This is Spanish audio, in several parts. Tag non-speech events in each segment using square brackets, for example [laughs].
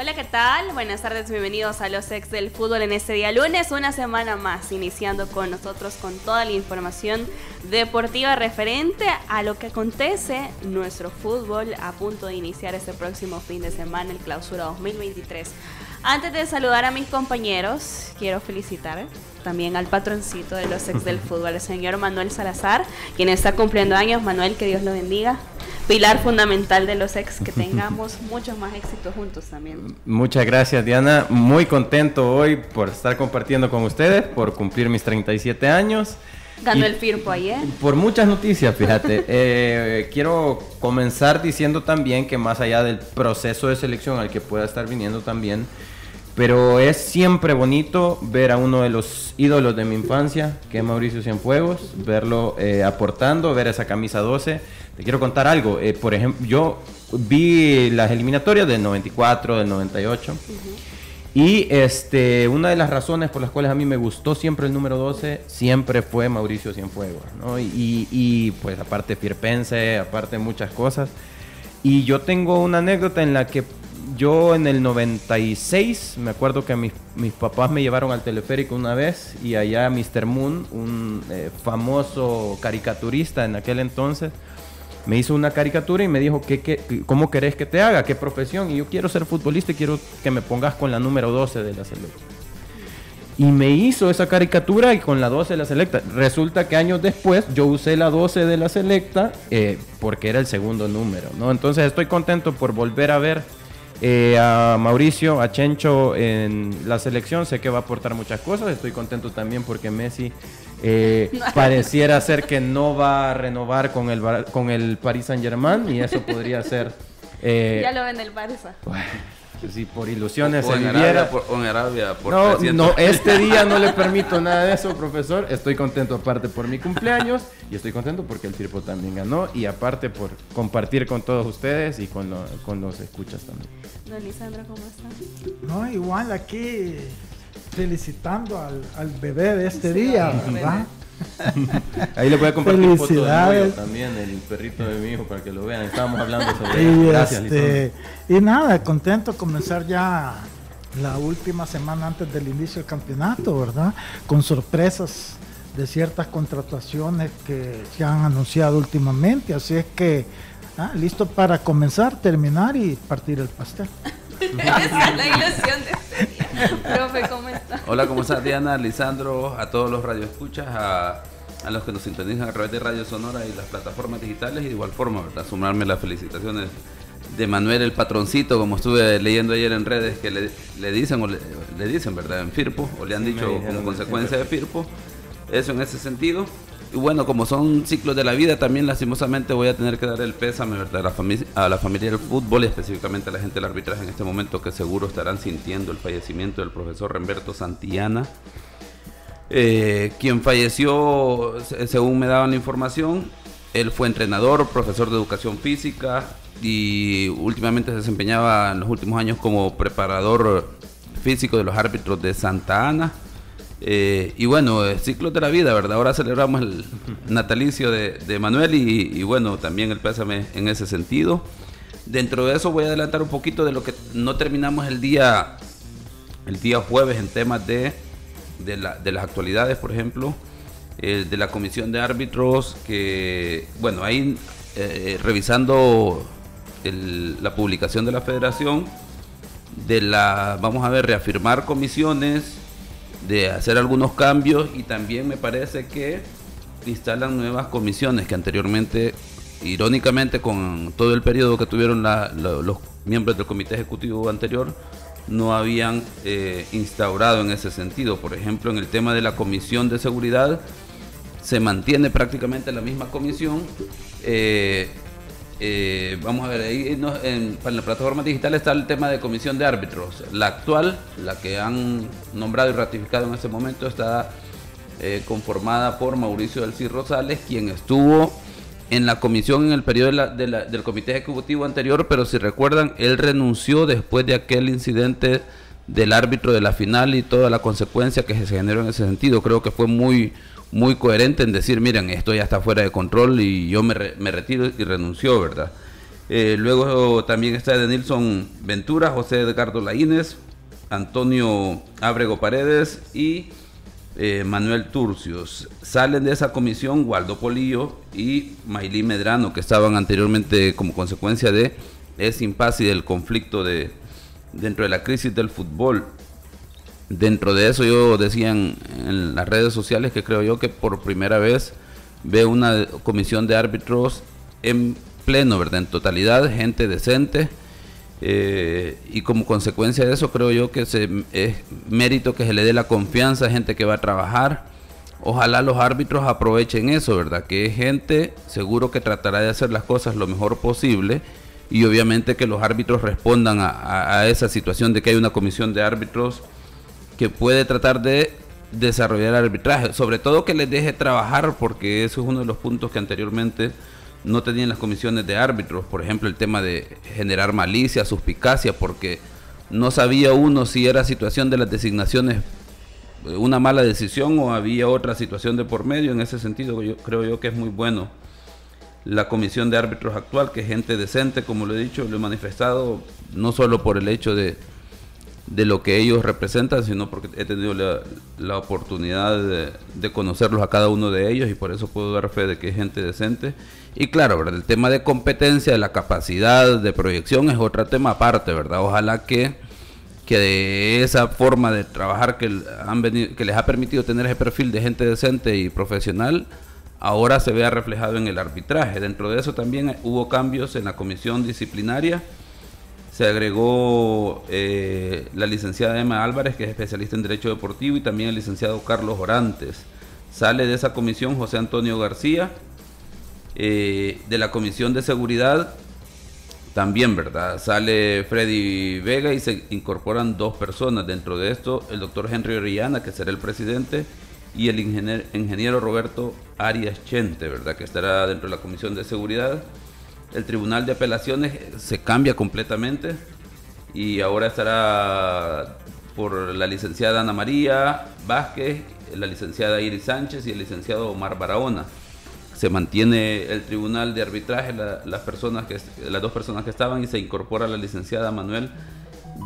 Hola, ¿qué tal? Buenas tardes, bienvenidos a los ex del fútbol en este día lunes, una semana más, iniciando con nosotros con toda la información deportiva referente a lo que acontece nuestro fútbol a punto de iniciar este próximo fin de semana, el clausura 2023. Antes de saludar a mis compañeros, quiero felicitar también al patroncito de los ex del [laughs] fútbol, el señor Manuel Salazar, quien está cumpliendo años. Manuel, que Dios lo bendiga pilar fundamental de los ex, que [laughs] tengamos muchos más éxitos juntos también. Muchas gracias Diana, muy contento hoy por estar compartiendo con ustedes, por cumplir mis 37 años. Ganó el Firpo ayer. Por muchas noticias, fíjate. [laughs] Eh, quiero comenzar diciendo también que más allá del proceso de selección al que pueda estar viniendo también, pero es siempre bonito ver a uno de los ídolos de mi infancia, que es Mauricio Cienfuegos, verlo eh, aportando, ver esa camisa 12 te quiero contar algo. Eh, por ejemplo, yo vi las eliminatorias del 94, del 98. Y este, una de las razones por las cuales a mí me gustó siempre el número 12 siempre fue Mauricio Cienfuegos. ¿no? Y, y, pues aparte Firpense, aparte muchas cosas. Y yo tengo una anécdota en la que yo en el 96, me acuerdo que mis, mis papás me llevaron al teleférico una vez y allá Mr. Moon, un eh, famoso caricaturista en aquel entonces, me hizo una caricatura y me dijo, ¿qué, qué, ¿cómo querés que te haga? ¿Qué profesión? Y yo quiero ser futbolista y quiero que me pongas con la número 12 de la selecta. Y me hizo esa caricatura y con la 12 de la selecta. Resulta que años después yo usé la 12 de la selecta eh, porque era el segundo número, ¿no? Entonces estoy contento por volver a ver eh, a Mauricio, a Chencho en la selección. Sé que va a aportar muchas cosas. Estoy contento también porque Messi eh, [laughs] pareciera ser que no va a renovar con el, con el Paris Saint Germain y eso podría ser... [laughs] Eh, ya lo ven el Barça. Si por ilusiones se viviera... por, en Arabia, por no, no, este [laughs] día no le permito nada de eso, profesor. Estoy contento aparte por mi cumpleaños y estoy contento porque el Firpo también ganó y aparte por compartir con todos ustedes y con, con los escuchas también. Don Lisandro, ¿cómo está? No, igual aquí felicitando al, al bebé de este día, ¿verdad? Ahí le voy a compartir un foto de también, el perrito de mi hijo, para que lo vean. Estábamos hablando sobre y, Gracias, este, y nada, contento de comenzar ya la última semana antes del inicio del campeonato, ¿verdad? Con sorpresas de ciertas contrataciones que se han anunciado últimamente. Así es que, ah, listo para comenzar, terminar y partir el pastel. La ilusión de Profe, ¿cómo está? Hola, ¿cómo estás, Diana, Lisandro, a todos los radioescuchas, a, a los que nos sintonizan a través de Radio Sonora y las plataformas digitales y de igual forma, ¿verdad? Sumarme las felicitaciones de Manuel el patroncito, como estuve leyendo ayer en redes, que le, le dicen, o le, dicen, ¿verdad? En Firpo, o le han dicho como consecuencia de Firpo. Eso en ese sentido. Y bueno, como son ciclos de la vida, también lastimosamente voy a tener que dar el pésame. A, la familia, a la familia del fútbol y específicamente a la gente del arbitraje en este momento que seguro estarán sintiendo el fallecimiento del profesor Remberto Santillana, eh, quien falleció, según me daban la información, él fue entrenador, profesor de educación física y últimamente se desempeñaba en los últimos años como preparador físico de los árbitros de Santa Ana eh, y bueno, ciclos de la vida, ¿verdad? Ahora celebramos el natalicio de, Manuel y, bueno, también el pésame en ese sentido. Dentro de eso voy a adelantar un poquito de lo que no terminamos el día, el día jueves en temas de, de, las actualidades, por ejemplo, eh, de la comisión de árbitros, que, bueno, ahí eh, revisando la publicación de la federación, de la, vamos a ver, reafirmar comisiones, de hacer algunos cambios y también me parece que instalan nuevas comisiones que anteriormente, irónicamente, con todo el periodo que tuvieron los miembros del comité ejecutivo anterior, no habían eh, instaurado en ese sentido. Por ejemplo, en el tema de la comisión de seguridad, se mantiene prácticamente la misma comisión. Eh, eh, vamos a ver, ahí en, la plataforma digital está el tema de comisión de árbitros. La actual, la que han nombrado y ratificado en este momento, está eh, conformada por Mauricio del Cid Rosales, quien estuvo en la comisión en el periodo del comité ejecutivo anterior, pero si recuerdan, él renunció después de aquel incidente del árbitro de la final y toda la consecuencia que se generó en ese sentido. Creo que fue muy, muy coherente en decir, miren, esto ya está fuera de control y yo me, retiro y renunció, ¿verdad? Eh, luego también está de Nilson Ventura, José Edgardo Laínez, Antonio Ábrego Paredes y eh, Manuel Turcios. Salen de esa comisión Waldo Polillo y Maylí Medrano, que estaban anteriormente como consecuencia de ese impasse y del conflicto de, dentro de la crisis del fútbol. Dentro de eso yo decía en, las redes sociales que creo yo que por primera vez veo una comisión de árbitros en pleno, ¿verdad? En totalidad, gente decente. Eh, y como consecuencia de eso creo yo que se, es mérito que se le dé la confianza a gente que va a trabajar. Ojalá los árbitros aprovechen eso, ¿verdad? Que es gente seguro que tratará de hacer las cosas lo mejor posible y obviamente que los árbitros respondan a, esa situación de que hay una comisión de árbitros que puede tratar de desarrollar arbitraje, sobre todo que les deje trabajar porque eso es uno de los puntos que anteriormente no tenían las comisiones de árbitros, por ejemplo el tema de generar malicia, suspicacia, porque no sabía uno si era situación de las designaciones eh, una mala decisión o había otra situación de por medio, en ese sentido yo creo yo que es muy bueno la comisión de árbitros actual, que es gente decente, como lo he dicho, lo he manifestado, no solo por el hecho de, de lo que ellos representan, sino porque he tenido la, oportunidad de, conocerlos a cada uno de ellos y por eso puedo dar fe de que es gente decente. Y claro, ¿verdad? el tema de competencia, de la capacidad de proyección es otro tema aparte, ¿verdad? Ojalá que, que de esa forma de trabajar que, han venido, que les ha permitido tener ese perfil de gente decente y profesional, ahora se vea reflejado en el arbitraje. Dentro de eso también hubo cambios en la comisión disciplinaria. Se agregó eh, la licenciada Emma Álvarez, que es especialista en Derecho Deportivo, y también el licenciado Carlos Orantes. Sale de esa comisión José Antonio García. Eh, de la comisión de seguridad también, ¿verdad? Sale Freddy Vega y se incorporan dos personas. Dentro de esto, el doctor Henry Orellana, que será el presidente, y el ingeniero, Roberto Arias Chente, ¿verdad? Que estará dentro de la Comisión de Seguridad. El Tribunal de Apelaciones se cambia completamente y ahora estará por la licenciada Ana María Vázquez, la licenciada Iris Sánchez y el licenciado Omar Barahona. Se mantiene el tribunal de arbitraje, las, personas que, las dos personas que estaban y se incorpora la licenciada Manuel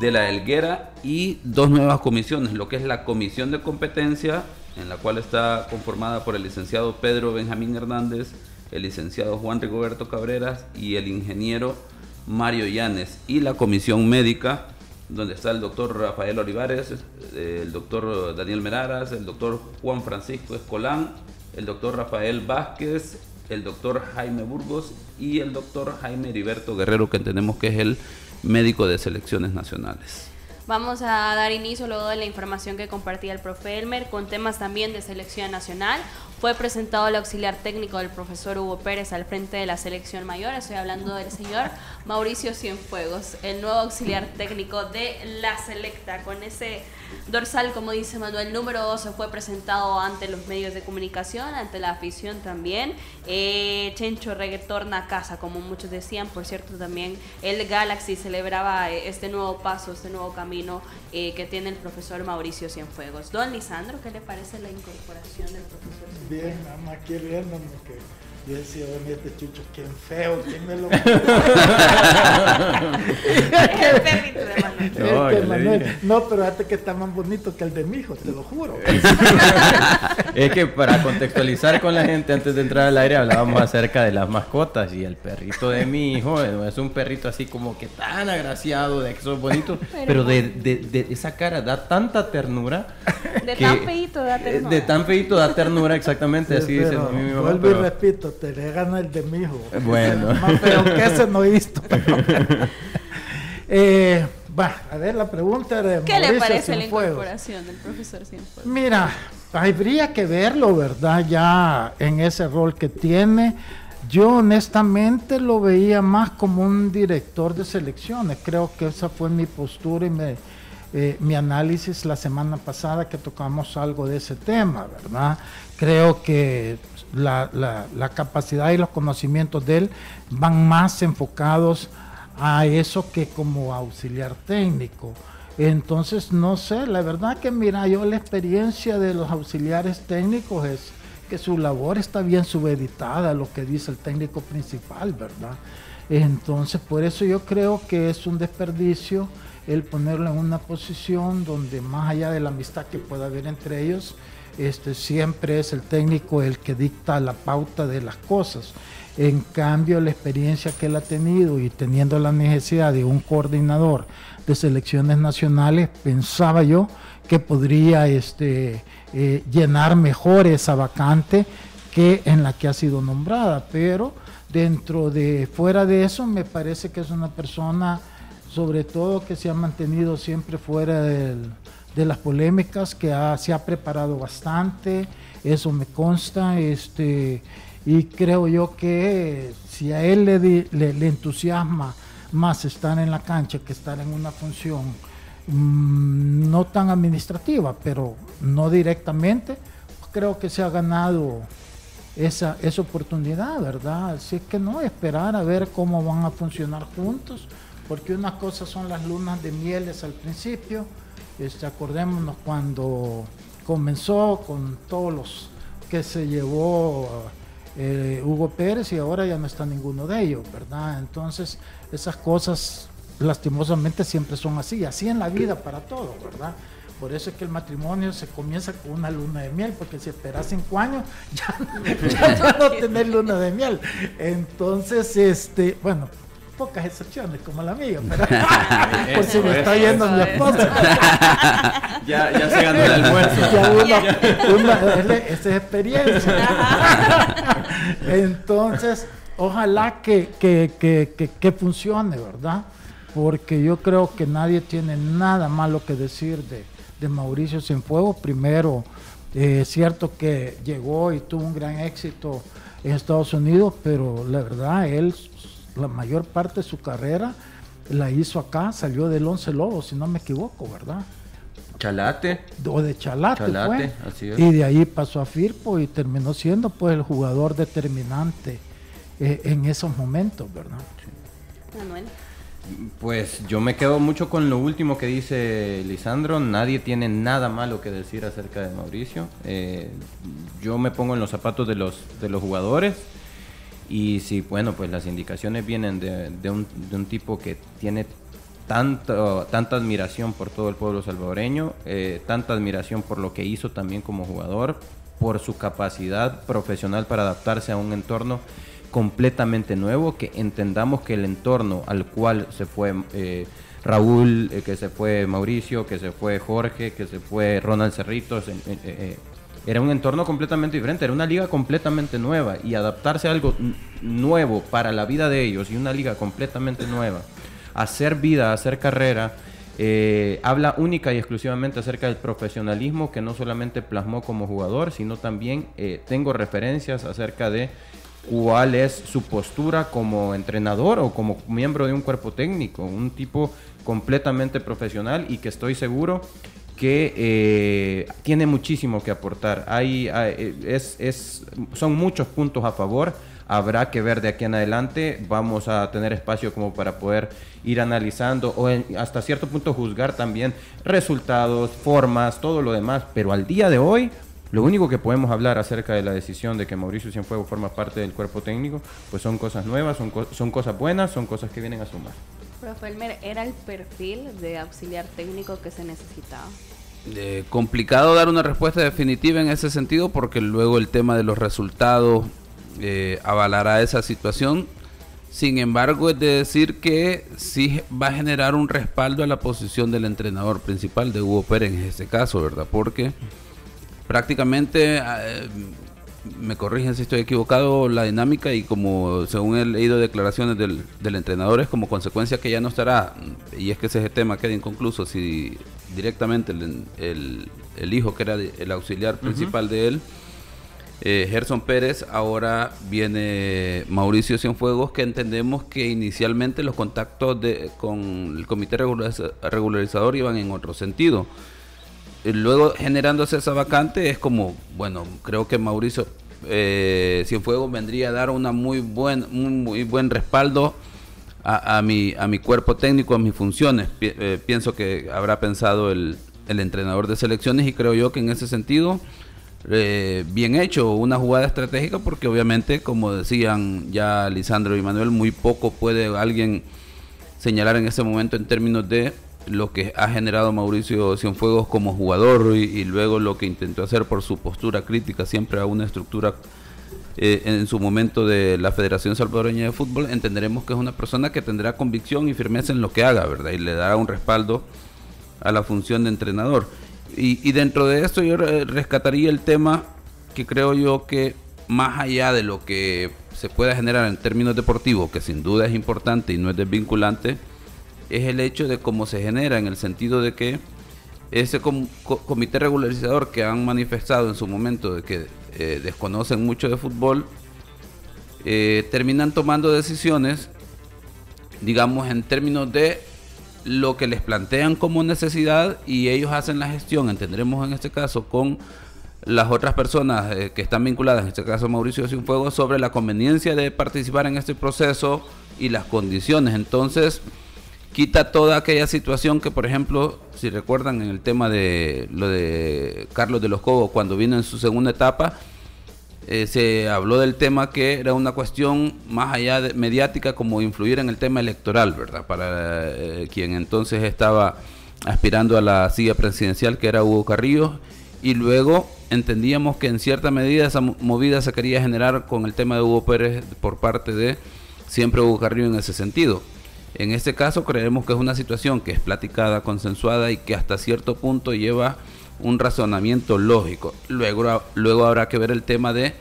de la Helguera y dos nuevas comisiones, lo que es la comisión de competencia en la cual está conformada por el licenciado Pedro Benjamín Hernández, el licenciado Juan Rigoberto Cabreras y el ingeniero Mario Llanes, y la comisión médica, donde está el doctor Rafael Olivares, el doctor Daniel Meraras, el doctor Juan Francisco Escolán, el doctor Rafael Vázquez, el doctor Jaime Burgos y el doctor Jaime Heriberto Guerrero, que entendemos que es el médico de selecciones nacionales. Vamos a dar inicio luego de la información que compartía el profe Elmer con temas también de selección nacional. Fue presentado el auxiliar técnico del profesor Hugo Pérez al frente de la selección mayor. Estoy hablando del señor Mauricio Cienfuegos, el nuevo auxiliar técnico de la selecta. Con ese dorsal, como dice Manuel, número 12 fue presentado ante los medios de comunicación, ante la afición también. Eh, Chencho retorna a casa, como muchos decían. Por cierto, también el Galaxy celebraba eh, este nuevo paso, este nuevo camino eh, que tiene el profesor Mauricio Cienfuegos. Don Lisandro, ¿qué le parece la incorporación del profesor Cienfuegos? Bien, mamá, aquí riéndome que yo decía, oye, este chucho, quién feo, quién me lo... es el perrito de Manuel. No, este Manuel. no, pero fíjate que está más bonito que el de mi hijo, te lo juro. [laughs] es que para contextualizar con la gente, antes de entrar al aire, hablábamos acerca de las mascotas y el perrito de mi hijo es un perrito así como que tan agraciado, de que son bonitos, pero, de, de, de, esa cara da tanta ternura. De tan feito da ternura. De tan feito da ternura, exactamente, así dice mi mamá. Vuelvo y repito, te le gana el de mi hijo. Bueno. [laughs] Más feo que ese no he visto. [laughs] eh, va, a ver, la pregunta de ¿Qué le parece la incorporación del profesor Cienfuegos? Mira, habría que verlo, ¿verdad? Ya en ese rol que tiene. Yo honestamente lo veía más como un director de selecciones. Creo que esa fue mi postura y me eh, mi análisis la semana pasada que tocamos algo de ese tema, ¿verdad? Creo que la, la capacidad y los conocimientos de él van más enfocados a eso que como auxiliar técnico. Entonces, no sé, la verdad que mira, yo la experiencia de los auxiliares técnicos es que su labor está bien subeditada lo que dice el técnico principal, ¿verdad? Entonces, por eso yo creo que es un desperdicio el ponerlo en una posición donde más allá de la amistad que pueda haber entre ellos, este, siempre es el técnico el que dicta la pauta de las cosas. En cambio, la experiencia que él ha tenido y teniendo la necesidad de un coordinador de selecciones nacionales, pensaba yo que podría este, eh, llenar mejor esa vacante que en la que ha sido nombrada. Pero dentro de, fuera de eso, me parece que es una persona sobre todo que se ha mantenido siempre fuera de las polémicas, que se ha preparado bastante, eso me consta, este, y creo yo que si a él le, entusiasma más estar en la cancha que estar en una función mm, no tan administrativa, pero no directamente, creo que se ha ganado esa, esa oportunidad, ¿verdad? Así que no, esperar a ver cómo van a funcionar juntos porque una cosa son las lunas de mieles al principio, este, acordémonos cuando comenzó con todos los que se llevó eh, Hugo Pérez y ahora ya no está ninguno de ellos, ¿verdad? Entonces esas cosas lastimosamente siempre son así, así en la vida para todos, ¿verdad? Por eso es que el matrimonio se comienza con una luna de miel, porque si esperas cinco años, ya, [laughs] ya, no tener luna de miel. Entonces, este, bueno, pocas excepciones como la mía, pero [laughs] [laughs] por si me está yendo mi esposa. [laughs] ya, ya se ganó el almuerzo. esa es experiencia. Entonces, ojalá que, que, que, que, funcione, ¿verdad? Porque yo creo que nadie tiene nada malo que decir de, de Mauricio Cienfuegos. Primero, eh, es cierto que llegó y tuvo un gran éxito en Estados Unidos, pero la verdad, él la mayor parte de su carrera la hizo acá, salió del Once Lobos, si no me equivoco, ¿verdad? Chalate. O de Chalate, Chalate Y de ahí pasó a Firpo y terminó siendo pues el jugador determinante eh, en esos momentos, ¿verdad? Manuel. Pues yo me quedo mucho con lo último que dice Lisandro. Nadie tiene nada malo que decir acerca de Mauricio. Eh, yo me pongo en los zapatos de los, de los jugadores. Y si, bueno, pues las indicaciones vienen de, un, de un, tipo que tiene tanto, tanta admiración por todo el pueblo salvadoreño, eh, tanta admiración por lo que hizo también como jugador, por su capacidad profesional para adaptarse a un entorno completamente nuevo, que entendamos que el entorno al cual se fue eh, Raúl, eh, que se fue Mauricio, que se fue Jorge, que se fue Ronald Cerritos, era un entorno completamente diferente, era una liga completamente nueva y adaptarse a algo nuevo para la vida de ellos y una liga completamente nueva, hacer vida, hacer carrera, eh, habla única y exclusivamente acerca del profesionalismo que no solamente plasmó como jugador, sino también eh, tengo referencias acerca de cuál es su postura como entrenador o como miembro de un cuerpo técnico, un tipo completamente profesional y que estoy seguro que eh, tiene muchísimo que aportar. Hay, es, es, son muchos puntos a favor. Habrá que ver de aquí en adelante. Vamos a tener espacio como para poder ir analizando o hasta cierto punto juzgar también resultados, formas, todo lo demás. Pero al día de hoy, lo único que podemos hablar acerca de la decisión de que Mauricio Cienfuegos forma parte del cuerpo técnico, pues son cosas nuevas, son, son cosas buenas, son cosas que vienen a sumar. Profe Elmer, ¿era el perfil de auxiliar técnico que se necesitaba? Complicado dar una respuesta definitiva en ese sentido porque luego el tema de los resultados eh, avalará esa situación. Sin embargo, es de decir que sí va a generar un respaldo a la posición del entrenador principal de Hugo Pérez en este caso, ¿verdad? Porque prácticamente eh, me corrigen si estoy equivocado, la dinámica y como según he leído declaraciones del, del, entrenador es como consecuencia que ya no estará, y es que ese tema queda inconcluso si directamente el, el, hijo que era el auxiliar principal de él eh, Gerson Pérez, ahora viene Mauricio Cienfuegos, que entendemos que inicialmente los contactos de, con el comité regularizador iban en otro sentido. Luego generándose esa vacante es como, bueno, creo que Mauricio eh, Cienfuegos vendría a dar una muy buen, un muy buen respaldo a, mi, a mi cuerpo técnico, a mis funciones. Eh, pienso que habrá pensado el, el entrenador de selecciones y creo yo que en ese sentido eh, bien hecho, una jugada estratégica porque obviamente, como decían ya Lisandro y Manuel, muy poco puede alguien señalar en ese momento en términos de lo que ha generado Mauricio Cienfuegos como jugador y, luego lo que intentó hacer por su postura crítica siempre a una estructura eh, en su momento de la Federación Salvadoreña de Fútbol, entenderemos que es una persona que tendrá convicción y firmeza en lo que haga, ¿verdad? Y le dará un respaldo a la función de entrenador. Y, dentro de esto yo rescataría el tema que creo yo que más allá de lo que se pueda generar en términos deportivos, que sin duda es importante y no es desvinculante, es el hecho de cómo se genera, en el sentido de que ese comité regularizador que han manifestado en su momento de que eh, desconocen mucho de fútbol, eh, terminan tomando decisiones, digamos, en términos de lo que les plantean como necesidad y ellos hacen la gestión, entendremos en este caso, con las otras personas eh, que están vinculadas, en este caso Mauricio Cienfuegos, sobre la conveniencia de participar en este proceso y las condiciones. Entonces, quita toda aquella situación que, por ejemplo, si recuerdan en el tema de lo de Carlos de los Cobos, cuando vino en su segunda etapa, eh, se habló del tema que era una cuestión más allá de mediática como influir en el tema electoral, ¿verdad? Para eh, quien entonces estaba aspirando a la silla presidencial que era Hugo Carrillo y luego entendíamos que en cierta medida esa movida se quería generar con el tema de Hugo Pérez por parte de siempre Hugo Carrillo en ese sentido. En este caso creemos que es una situación que es platicada, consensuada y que hasta cierto punto lleva un razonamiento lógico. Luego, luego habrá que ver el tema de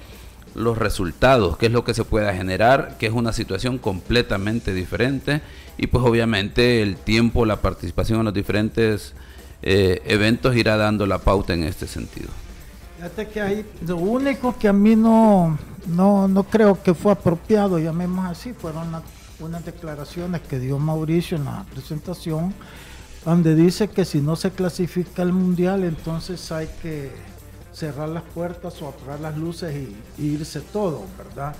los resultados, qué es lo que se pueda generar, que es una situación completamente diferente y pues obviamente el tiempo, la participación en los diferentes eh, eventos irá dando la pauta en este sentido. Fíjate que hay, lo único que a mí no, no, no creo que fue apropiado, llamemos así, fueron unas declaraciones que dio Mauricio en la presentación donde dice que si no se clasifica el mundial, entonces hay que cerrar las puertas o apagar las luces y, irse todo, ¿verdad?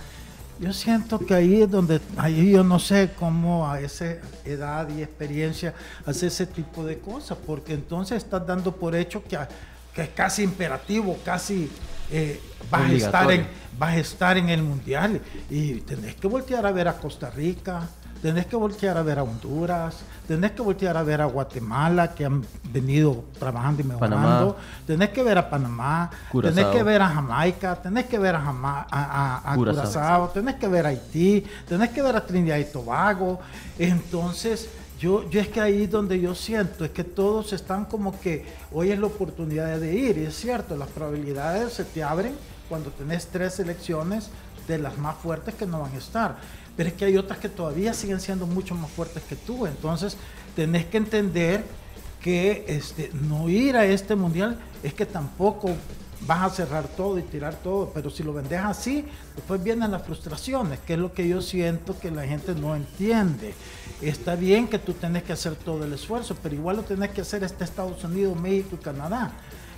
Yo siento que ahí es donde, ahí yo no sé cómo a esa edad y experiencia hace ese tipo de cosas, porque entonces estás dando por hecho que, que es casi imperativo, casi eh, vas, a estar en, vas a estar en el mundial y tenés que voltear a ver a Costa Rica, tenés que voltear a ver a Honduras, tenés que voltear a ver a Guatemala, que han venido trabajando y mejorando, tenés que ver a Panamá, tenés que ver a Jamaica, tenés que ver a, a, Curazao. tenés que ver a Haití, tenés que ver a Trinidad y Tobago. Entonces, yo, yo es que ahí donde yo siento, es que todos están como que hoy es la oportunidad de ir, y es cierto, las probabilidades se te abren cuando tenés tres elecciones de las más fuertes que no van a estar pero es que hay otras que todavía siguen siendo mucho más fuertes que tú. Entonces, tenés que entender que este, no ir a este mundial es que tampoco vas a cerrar todo y tirar todo, pero si lo vendes así, después vienen las frustraciones, que es lo que yo siento que la gente no entiende. Está bien que tú tenés que hacer todo el esfuerzo, pero igual lo tenés que hacer este Estados Unidos, México y Canadá.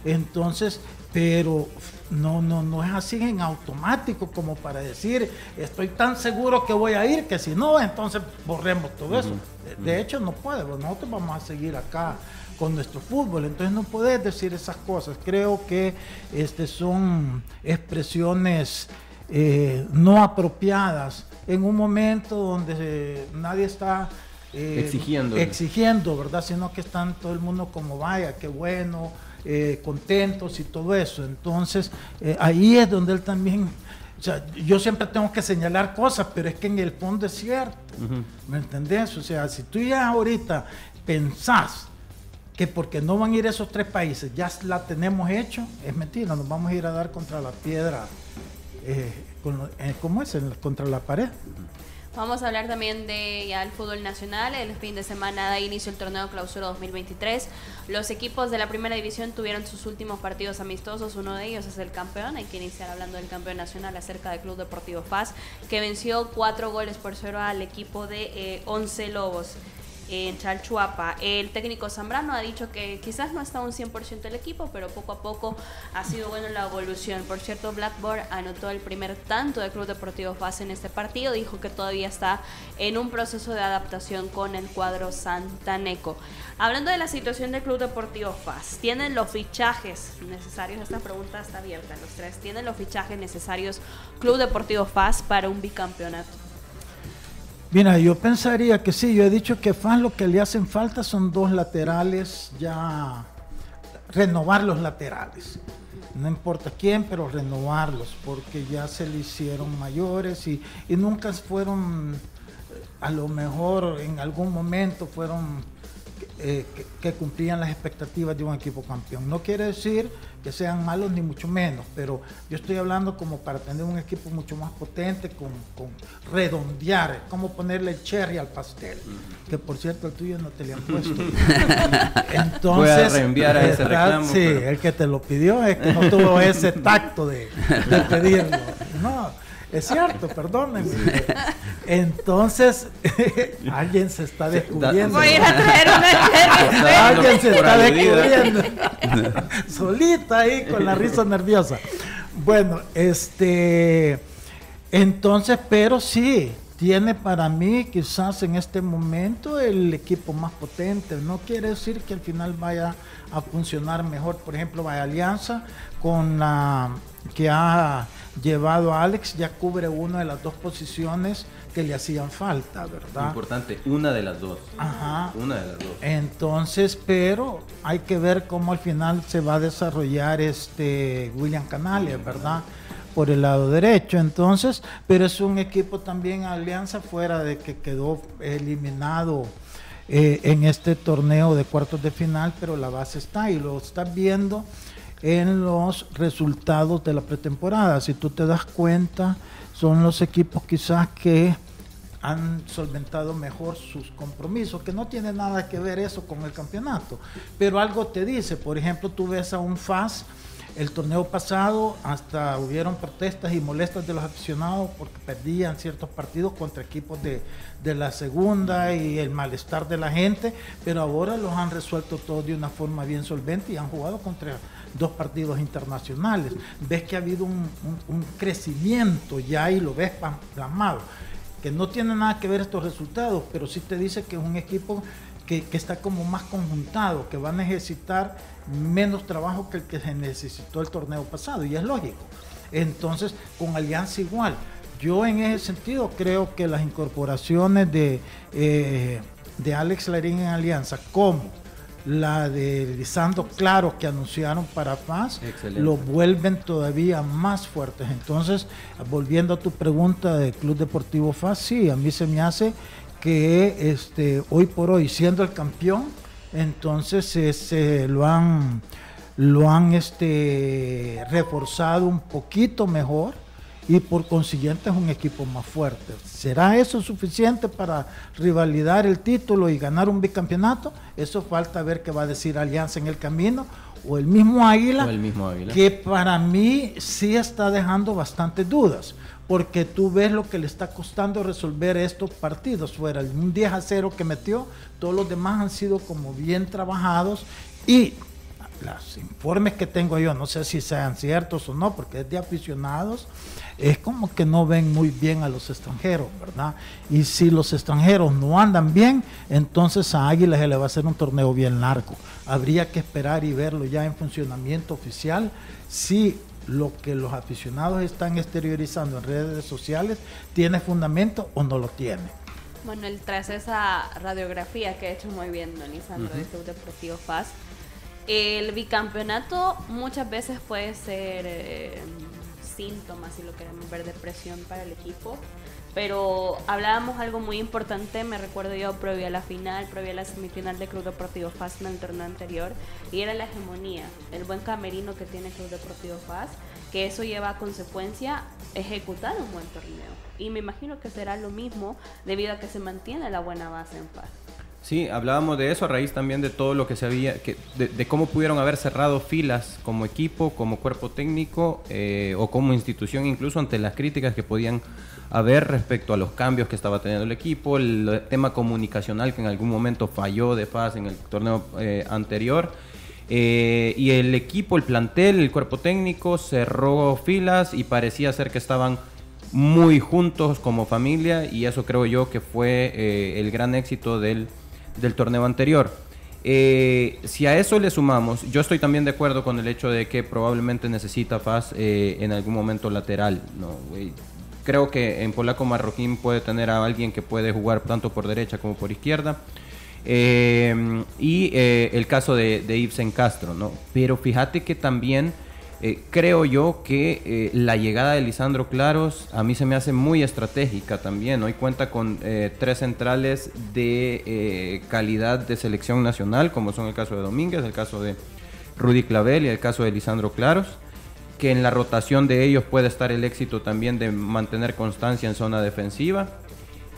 Entonces, pero no, no, no es así en automático como para decir, estoy tan seguro que voy a ir que si no, entonces borremos todo eso. De, hecho, no puede, pues nosotros vamos a seguir acá con nuestro fútbol, entonces no puedes decir esas cosas. Creo que este, son expresiones eh, no apropiadas en un momento donde nadie está eh, exigiendo. exigiendo, ¿verdad? Sino que están todo el mundo como vaya, qué bueno eh, contentos y todo eso. Entonces, eh, ahí es donde él también, o sea, yo siempre tengo que señalar cosas, pero es que en el fondo es cierto, ¿me entendés? O sea, si tú ya ahorita pensás que porque no van a ir esos tres países, ya la tenemos hecho, es mentira, nos vamos a ir a dar contra la piedra, eh, ¿cómo es? Contra la pared. Vamos a hablar también de ya el fútbol nacional. El fin de semana da inicio el torneo clausura 2023. Los equipos de la primera división tuvieron sus últimos partidos amistosos. Uno de ellos es el campeón. Hay que iniciar hablando del campeón nacional acerca del Club Deportivo FAS, que venció cuatro goles por cero al equipo de eh, Once Lobos en Chalchuapa. El técnico Zambrano ha dicho que quizás no está un 100% el equipo, pero poco a poco ha sido bueno la evolución. Por cierto, Blackboard anotó el primer tanto de Club Deportivo FAS en este partido. Dijo que todavía está en un proceso de adaptación con el cuadro santaneco. Hablando de la situación del Club Deportivo FAS, ¿tienen los fichajes necesarios? Esta pregunta está abierta, los tres. ¿Tienen los fichajes necesarios Club Deportivo FAS para un bicampeonato? Mira, yo pensaría que sí, yo he dicho que FAS lo que le hacen falta son dos laterales, ya renovar los laterales. No importa quién, pero renovarlos, porque ya se le hicieron mayores y, y nunca fueron, a lo mejor en algún momento fueron eh, que, que, cumplían las expectativas de un equipo campeón. No quiere decir que sean malos ni mucho menos, pero yo estoy hablando como para tener un equipo mucho más potente, con, con redondear, como ponerle el cherry al pastel, que por cierto el tuyo no te le han [laughs] puesto. Entonces, Voy a reenviar a ese reclamo. Sí, pero... el que te lo pidió es que no tuvo ese tacto de, de [laughs] pedirlo. No, es cierto, perdónenme. Entonces, [laughs] alguien se está descubriendo. Voy a ir a traer una [laughs] Alguien se está descubriendo. [laughs] Solita ahí con la risa nerviosa. Bueno, este. Entonces, pero sí, tiene para mí quizás en este momento el equipo más potente. No quiere decir que al final vaya a funcionar mejor. Por ejemplo, vaya Alianza con la que ha llevado a Alex, ya cubre una de las dos posiciones que le hacían falta, ¿verdad? Importante, una de las dos. Ajá. Una de las dos. Entonces, pero hay que ver cómo al final se va a desarrollar este William Canales, ¿verdad? Por el lado derecho, entonces, pero es un equipo también Alianza fuera de que quedó eliminado eh, en este torneo de cuartos de final, pero la base está y lo estás viendo en los resultados de la pretemporada. Si tú te das cuenta, son los equipos quizás que han solventado mejor sus compromisos, que no tiene nada que ver eso con el campeonato, pero algo te dice, por ejemplo, tú ves a un FAS, el torneo pasado hasta hubieron protestas y molestas de los aficionados porque perdían ciertos partidos contra equipos de, de la segunda y el malestar de la gente, pero ahora los han resuelto todos de una forma bien solvente y han jugado contra dos partidos internacionales. Ves que ha habido un, un, un crecimiento ya y lo ves plasmado, que no tiene nada que ver estos resultados, pero sí te dice que es un equipo que, que, está como más conjuntado, que va a necesitar menos trabajo que el que se necesitó el torneo pasado, y es lógico. Entonces, con Alianza igual. Yo en ese sentido creo que las incorporaciones de, eh, de Alex Larín en Alianza, como la de Lisandro Claro que anunciaron para Paz, lo vuelven todavía más fuertes. Entonces, volviendo a tu pregunta de Club Deportivo FAS, sí, a mí se me hace que este, hoy por hoy, siendo el campeón, entonces se lo han, lo han este, reforzado un poquito mejor y por consiguiente es un equipo más fuerte. ¿Será eso suficiente para rivalidar el título y ganar un bicampeonato? Eso falta ver qué va a decir Alianza en el camino o el mismo Águila, O el mismo Águila. que para mí sí está dejando bastantes dudas, porque tú ves lo que le está costando resolver estos partidos. Fuera un 10 a 0 que metió, todos los demás han sido como bien trabajados y los informes que tengo yo, no sé si sean ciertos o no, porque es de aficionados, es como que no ven muy bien a los extranjeros, ¿verdad? Y si los extranjeros no andan bien, entonces a Águila se le va a hacer un torneo bien largo. Habría que esperar y verlo ya en funcionamiento oficial si lo que los aficionados están exteriorizando en redes sociales tiene fundamento o no lo tiene. Bueno, tras esa radiografía que ha hecho muy bien Don Lisandro uh -huh. de Club Deportivo FAS, el bicampeonato muchas veces puede ser eh, síntomas, si lo queremos ver, de presión para el equipo. Pero hablábamos algo muy importante, me recuerdo yo, previo a la final, previo a la semifinal de Club Deportivo FAS en el torneo anterior, y era la hegemonía, el buen camerino que tiene Club Deportivo FAS, que eso lleva a consecuencia ejecutar un buen torneo. Y me imagino que será lo mismo debido a que se mantiene la buena base en paz. Sí, hablábamos de eso a raíz también de todo lo que se había, que, de, cómo pudieron haber cerrado filas como equipo, como cuerpo técnico eh, o como institución, incluso ante las críticas que podían haber respecto a los cambios que estaba teniendo el equipo, el, tema comunicacional que en algún momento falló de faz en el torneo eh, anterior. Eh, y el equipo, el plantel, el cuerpo técnico cerró filas y parecía ser que estaban muy juntos como familia y eso creo yo que fue el gran éxito del del torneo anterior. Eh, si a eso le sumamos, yo estoy también de acuerdo con el hecho de que probablemente necesita Faz eh, en algún momento lateral. ¿no? Creo que en Polaco Marroquín puede tener a alguien que puede jugar tanto por derecha como por izquierda. Eh, y el caso de, Ibsen Castro, ¿no? Pero fíjate que también eh, creo yo que eh, la llegada de Lisandro Claros a mí se me hace muy estratégica también. Hoy cuenta con eh, tres centrales de calidad de selección nacional, como son el caso de Domínguez, el caso de Rudy Clavel y el caso de Lisandro Claros que en la rotación de ellos puede estar el éxito también de mantener constancia en zona defensiva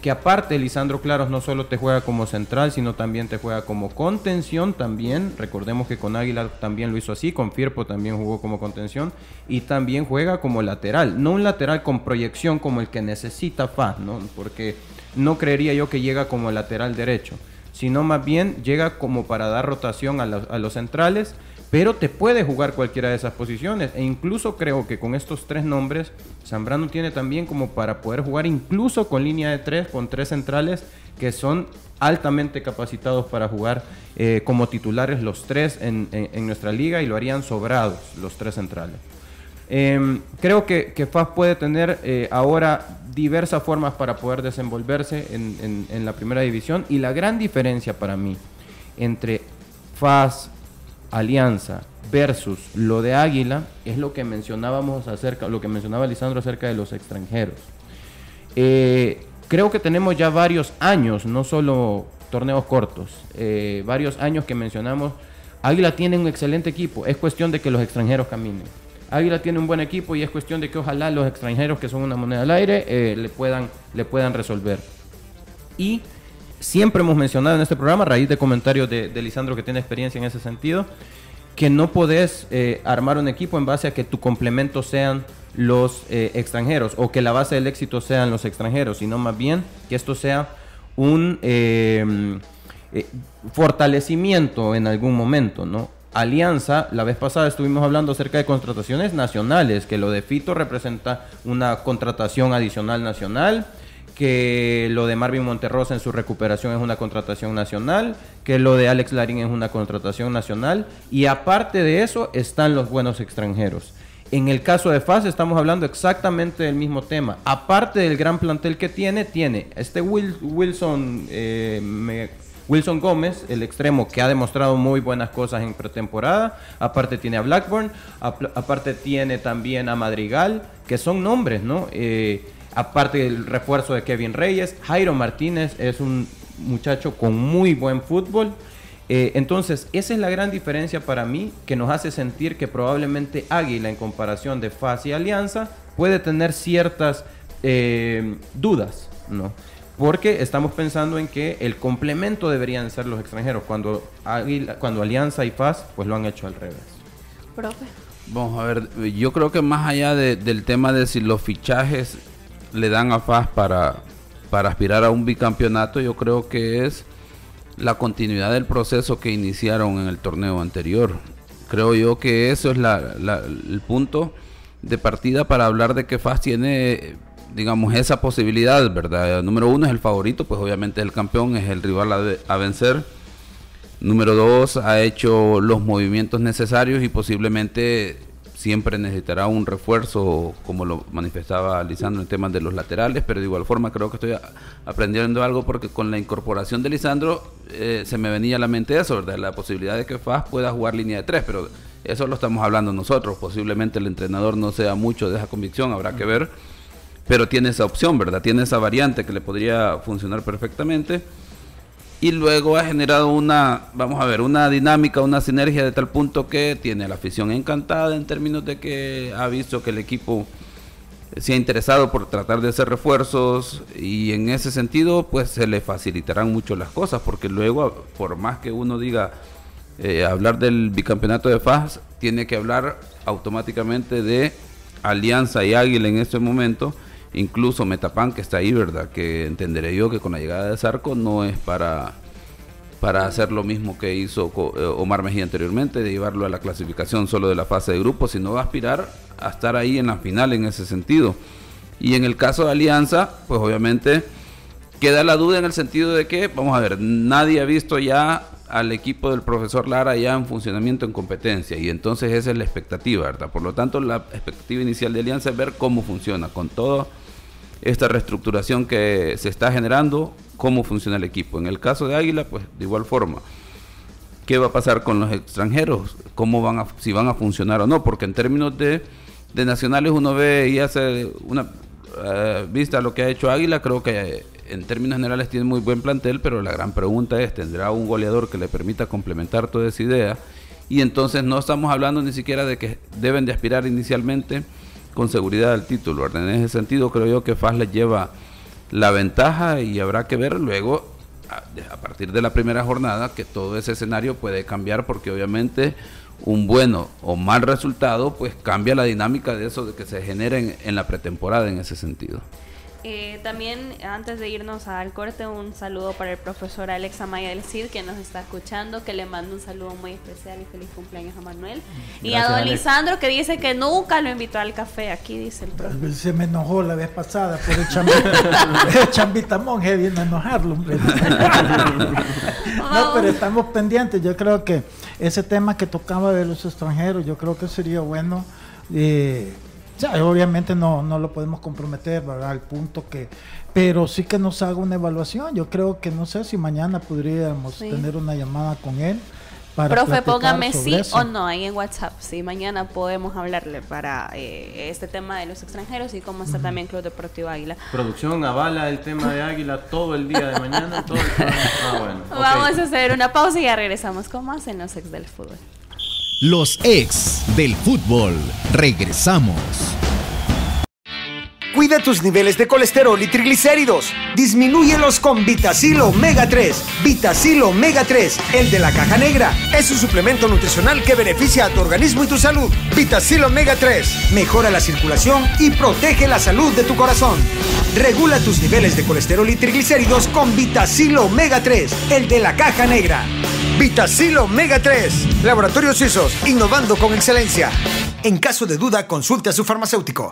que aparte Lisandro Claros no solo te juega como central, sino también te juega como contención también. Recordemos que con Águila también lo hizo así, con Firpo también jugó como contención y también juega como lateral. No un lateral con proyección como el que necesita Faz, ¿no? Porque no creería yo que llega como lateral derecho, sino más bien llega como para dar rotación a a los centrales pero te puede jugar cualquiera de esas posiciones. E incluso creo que con estos tres nombres, Zambrano tiene también como para poder jugar incluso con línea de tres, con tres centrales que son altamente capacitados para jugar eh, como titulares los tres en, nuestra liga y lo harían sobrados los tres centrales. Em, creo que, que, puede tener eh, ahora diversas formas para poder desenvolverse en, en la primera división y la gran diferencia para mí entre FAS, Alianza versus lo de Águila es lo que mencionábamos acerca, lo que mencionaba Lisandro acerca de los extranjeros. Eh, creo que tenemos ya varios años, no solo torneos cortos, eh, varios años que mencionamos. Águila tiene un excelente equipo, es cuestión de que los extranjeros caminen. Águila tiene un buen equipo y es cuestión de que ojalá los extranjeros que son una moneda al aire eh, le, puedan, le puedan resolver. Y siempre hemos mencionado en este programa, a raíz de comentarios de, Lisandro que tiene experiencia en ese sentido, que no podés eh, armar un equipo en base a que tu complemento sean los eh, extranjeros o que la base del éxito sean los extranjeros, sino más bien que esto sea un em, eh, fortalecimiento en algún momento, ¿no? Alianza, la vez pasada estuvimos hablando acerca de contrataciones nacionales, que lo de Fito representa una contratación adicional nacional que lo de Marvin Monterrosa en su recuperación es una contratación nacional, que lo de Alex Larín es una contratación nacional, y aparte de eso están los buenos extranjeros. En el caso de FAS estamos hablando exactamente del mismo tema. Aparte del gran plantel que tiene, tiene este Wilson, eh, Wilson Gómez, el extremo que ha demostrado muy buenas cosas en pretemporada. Aparte tiene a Blackburn, aparte tiene también a Madrigal, que son nombres, ¿no? Eh, Aparte del refuerzo de Kevin Reyes, Jairo Martínez es un muchacho con muy buen fútbol. Eh, entonces, esa es la gran diferencia para mí que nos hace sentir que probablemente Águila en comparación de FAS y Alianza puede tener ciertas eh, dudas, ¿no? Porque estamos pensando en que el complemento deberían ser los extranjeros, cuando, Águila, cuando Alianza y FAS pues lo han hecho al revés. Profe. Vamos a ver, yo creo que más allá del tema de si los fichajes le dan a FAS para, para aspirar a un bicampeonato, yo creo que es la continuidad del proceso que iniciaron en el torneo anterior. Creo yo que eso es el punto de partida para hablar de que FAS tiene, digamos, esa posibilidad, ¿verdad? Número uno es el favorito, pues obviamente el campeón, es el rival a vencer. Número dos, ha hecho los movimientos necesarios y posiblemente siempre necesitará un refuerzo, como lo manifestaba Lisandro en temas de los laterales, pero de igual forma creo que estoy aprendiendo algo porque con la incorporación de Lisandro eh, se me venía a la mente eso, ¿verdad? La posibilidad de que Faz pueda jugar línea de tres, pero eso lo estamos hablando nosotros, posiblemente el entrenador no sea mucho de esa convicción, habrá que ver, pero tiene esa opción, ¿verdad? Tiene esa variante que le podría funcionar perfectamente. Y luego ha generado una, vamos a ver, una dinámica, una sinergia de tal punto que tiene la afición encantada en términos de que ha visto que el equipo se ha interesado por tratar de hacer refuerzos y en ese sentido pues se le facilitarán mucho las cosas porque luego por más que uno diga eh, hablar del bicampeonato de FAS tiene que hablar automáticamente de Alianza y Águila en este momento incluso Metapan que está ahí, ¿verdad? Que entenderé yo que con la llegada de Zarco no es para, para hacer lo mismo que hizo eh, Omar Mejía anteriormente, de llevarlo a la clasificación solo de la fase de grupo, sino va a aspirar a estar ahí en la final en ese sentido. Y en el caso de Alianza, pues obviamente queda la duda en el sentido de que, vamos a ver, nadie ha visto ya al equipo del profesor Lara ya en funcionamiento en competencia y entonces esa es la expectativa, ¿verdad? Por lo tanto, la expectativa inicial de Alianza es ver cómo funciona con toda esta reestructuración que se está generando, cómo funciona el equipo. En el caso de Águila, pues de igual forma. ¿Qué va a pasar con los extranjeros? ¿Cómo van a, si van a funcionar o no? Porque en términos de, de nacionales uno ve y hace una eh, vista a lo que ha hecho Águila, creo que en términos generales tiene muy buen plantel, pero la gran pregunta es, ¿tendrá un goleador que le permita complementar toda esa idea? Y entonces no estamos hablando ni siquiera de que deben de aspirar inicialmente con seguridad al título. En ese sentido creo yo que FAS le lleva la ventaja y habrá que ver luego a, partir de la primera jornada que todo ese escenario puede cambiar porque obviamente un bueno o mal resultado pues cambia la dinámica de eso de que se genere en la pretemporada en ese sentido. Eh, también, antes de irnos al corte, un saludo para el profesor Alex Amaya del CID, que nos está escuchando, que le mando un saludo muy especial y feliz cumpleaños a Manuel. y a don Lisandro, que dice que nunca lo invitó al café, aquí dice el profesor. Se me enojó la vez pasada por el chambita, [laughs] el chambita monje, viene a enojarlo, [laughs] no, pero estamos pendientes. Yo creo que ese tema que tocaba de los extranjeros, yo creo que sería bueno. Eh, obviamente no, no lo podemos comprometer, ¿verdad? Al punto que, pero sí que nos haga una evaluación. Yo creo que no sé si mañana podríamos tener una llamada con él. Para Profe, póngame sí o no ahí en WhatsApp. Si mañana podemos hablarle para eh, este tema de los extranjeros y cómo está también Club Deportivo Águila. Producción avala el tema de Águila todo el día de mañana. todo el ah, bueno, Vamos a hacer una pausa y ya regresamos con más en los ex del fútbol. Los ex del fútbol. Regresamos. Cuida tus niveles de colesterol y triglicéridos. Disminúyelos con Vitacil Omega 3. Vitacil Omega 3, el de la caja negra. Es un suplemento nutricional que beneficia a tu organismo y tu salud. Vitacil Omega 3 mejora la circulación y protege la salud de tu corazón. Regula tus niveles de colesterol y triglicéridos con Vitacil Omega 3, el de la caja negra. Vitacil Omega 3. Laboratorios Suizos, innovando con excelencia. En caso de duda, consulte a su farmacéutico.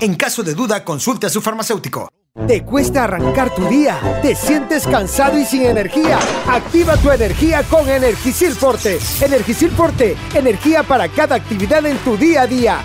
En caso de duda, consulte a su farmacéutico. ¿Te cuesta arrancar tu día? ¿Te sientes cansado y sin energía? Activa tu energía con Energisil Forte. Energisil Forte, energía para cada actividad en tu día a día.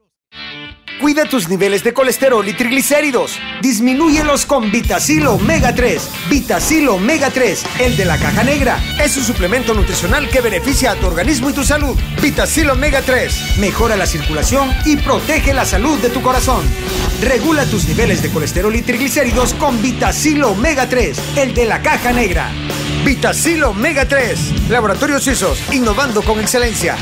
Cuida tus niveles de colesterol y triglicéridos. Disminúyelos con Vitacil Omega 3. Vitacil Omega 3, el de la caja negra. Es un suplemento nutricional que beneficia a tu organismo y tu salud. Vitacil Omega 3 mejora la circulación y protege la salud de tu corazón. Regula tus niveles de colesterol y triglicéridos con Vitacil Omega 3, el de la caja negra. Vitacil Omega 3. Laboratorios Suizos, innovando con excelencia.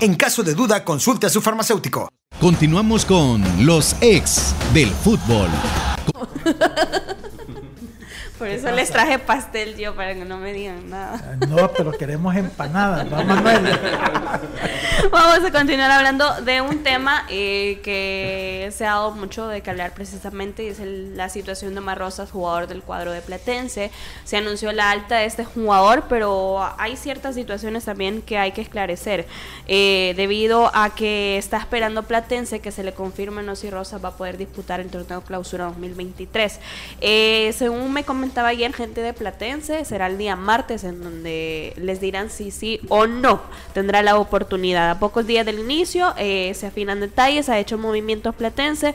En caso de duda, consulte a su farmacéutico. Continuamos con los ex del fútbol. [laughs] Por eso les traje pastel yo, para que no me digan nada. No, pero queremos empanadas, ¿no, Manuel? [laughs] Vamos a continuar hablando de un tema eh, que se ha dado mucho de que hablar precisamente, y es el- la situación de Omar Rosas, jugador del cuadro de Platense. Se anunció la alta de este jugador, pero hay ciertas situaciones también que hay que esclarecer. Eh, debido a que está esperando Platense que se le confirme no si Rosas va a poder disputar el torneo clausura 2023. Eh, según me comentaba ayer gente de Platense, será el día martes en donde les dirán si sí o no tendrá la oportunidad. A pocos días del inicio eh, se afinan detalles, ha hecho movimientos Platense.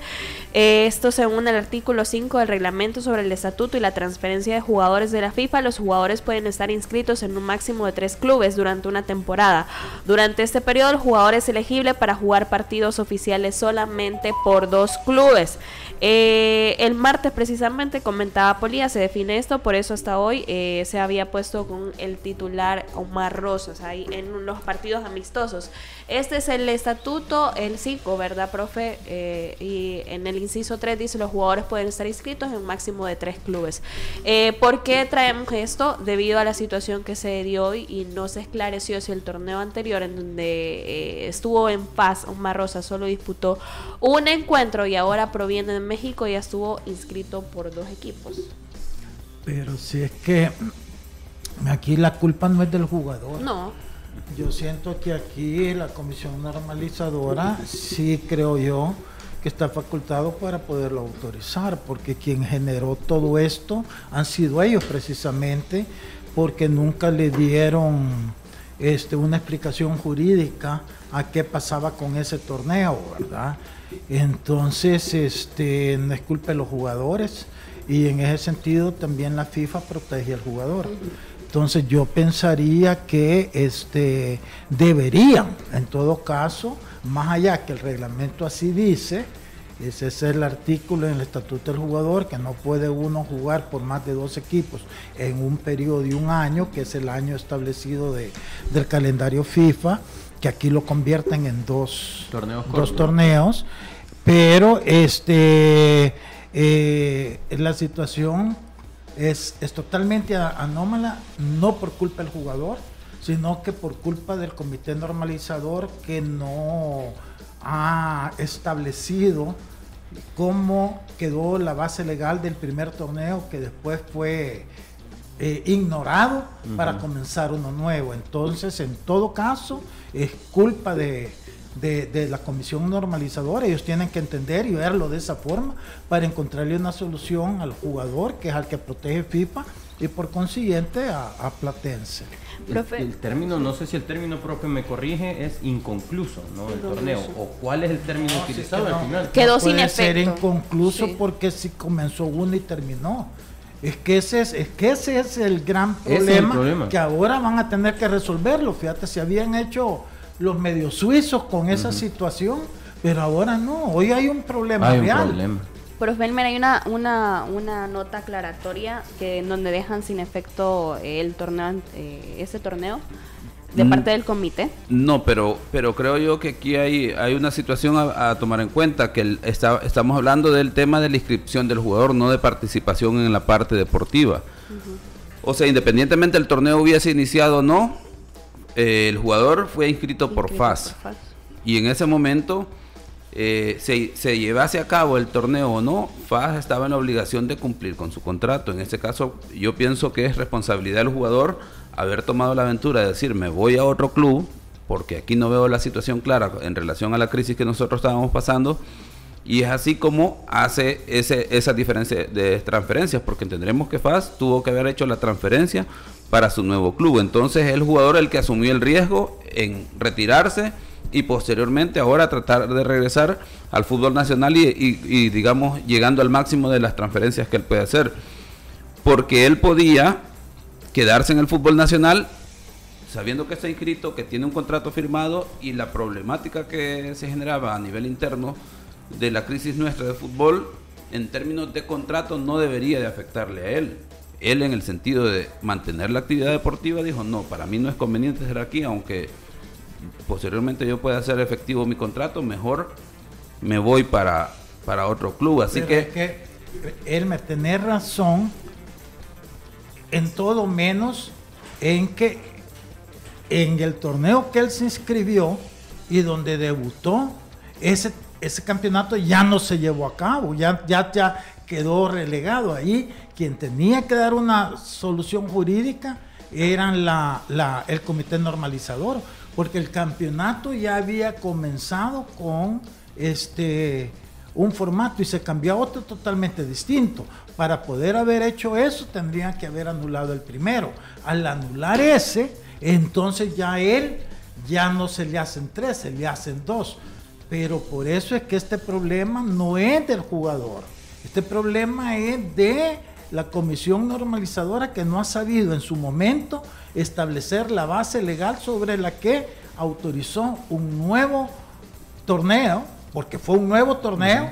Eh, esto según el artículo 5 del reglamento sobre el estatuto y la transferencia de jugadores de la FIFA, los jugadores pueden estar inscritos en un máximo de tres clubes durante una temporada. Durante este periodo el jugador es elegible para jugar partidos oficiales solamente por dos clubes. Eh, el martes precisamente comentaba Polía, se define por eso hasta hoy eh, se había puesto con el titular Omar Rosas ahí en los partidos amistosos. Este es el estatuto, el 5, ¿verdad, profe? Eh, y en el inciso 3 dice los jugadores pueden estar inscritos en un máximo de tres clubes. Eh, ¿Por qué traemos esto? Debido a la situación que se dio hoy y no se esclareció si el torneo anterior en donde estuvo en paz Omar Rosas solo disputó un encuentro y ahora proviene de México y ya estuvo inscrito por dos equipos. Pero si es que aquí la culpa no es del jugador. No, Yo siento que aquí la comisión normalizadora sí creo yo que está facultado para poderlo autorizar, porque quien generó todo esto han sido ellos precisamente, porque nunca le dieron este, una explicación jurídica a qué pasaba con ese torneo, ¿verdad? Entonces, este, no es culpa de los jugadores y en ese sentido también la FIFA protege al jugador. Entonces yo pensaría que este deberían, en todo caso, más allá que el reglamento así dice, ese es el artículo en el estatuto del jugador, que no puede uno jugar por más de dos equipos en un periodo de un año, que es el año establecido de- del calendario FIFA, que aquí lo convierten en dos Torneos dos cortos. torneos, pero este eh, la situación es, es totalmente anómala, no por culpa del jugador, sino que por culpa del comité normalizador que no ha establecido cómo quedó la base legal del primer torneo que después fue eh, ignorado para comenzar uno nuevo. Entonces, en todo caso, es culpa de, de- de la comisión normalizadora. Ellos tienen que entender y verlo de esa forma para encontrarle una solución al jugador, que es al que protege FIFA, y por consiguiente a, a Platense. El, Profe. el término, no sé si el término propio me corrige, es inconcluso, ¿no? El torneo. ¿O cuál es el término No, si es utilizado al no- final? Quedó no sin puede ser efecto. inconcluso Sí. porque si comenzó uno y terminó. Es que ese es, es que ese es el gran Ese es el problema, problema. que ahora van a tener que resolverlo. Fíjate, si habían hecho los medios suizos con esa situación, pero ahora no. Hoy hay un problema Hay un real. problema. Profe Elmer, hay una, una, una nota aclaratoria que en donde dejan sin efecto eh, el torneo, eh, ese torneo de Mm. parte del comité. No, pero, pero creo yo que aquí hay, hay una situación a, a tomar en cuenta, que el- está- estamos hablando del tema de la inscripción del jugador, no de participación en la parte deportiva. O sea, independientemente del torneo hubiese iniciado o no, eh, el jugador fue inscrito por Inscrito FAS. por FAS. Y en ese momento eh, se, se llevase a cabo el torneo o no, FAS estaba en la obligación de cumplir con su contrato. En este caso, yo pienso que es responsabilidad del jugador haber tomado la aventura de decir, me voy a otro club, porque aquí no veo la situación clara en relación a la crisis que nosotros estábamos pasando. Y es así como hace ese, esa diferencia de transferencias, porque entendremos que FAS tuvo que haber hecho la transferencia para su nuevo club. Entonces es el jugador el que asumió el riesgo en retirarse y posteriormente ahora tratar de regresar al fútbol nacional y, digamos llegando al máximo de las transferencias que él puede hacer. Porque él podía quedarse en el fútbol nacional sabiendo que está inscrito, que tiene un contrato firmado y la problemática que se generaba a nivel interno de la crisis nuestra de fútbol en términos de contrato no debería de afectarle a él. Él en el sentido de mantener la actividad deportiva dijo, no, para mí no es conveniente ser aquí, aunque posteriormente yo pueda hacer efectivo mi contrato, mejor me voy para, para otro club. Así que... que... Él me tiene razón en todo menos en que en el torneo que él se inscribió y donde debutó, ese, ese campeonato ya no se llevó a cabo, ya, ya, ya quedó relegado ahí. Quien tenía que dar una solución jurídica era la, el comité normalizador, porque el campeonato ya había comenzado con este un formato y se cambió a otro totalmente distinto. Para poder haber hecho eso tendrían que haber anulado el primero. Al anular ese, entonces ya él ya no se le hacen tres, se le hacen dos. Pero por eso es que este problema no es del jugador. Este problema es de la comisión normalizadora que no ha sabido en su momento establecer la base legal sobre la que autorizó un nuevo torneo, porque fue un nuevo torneo,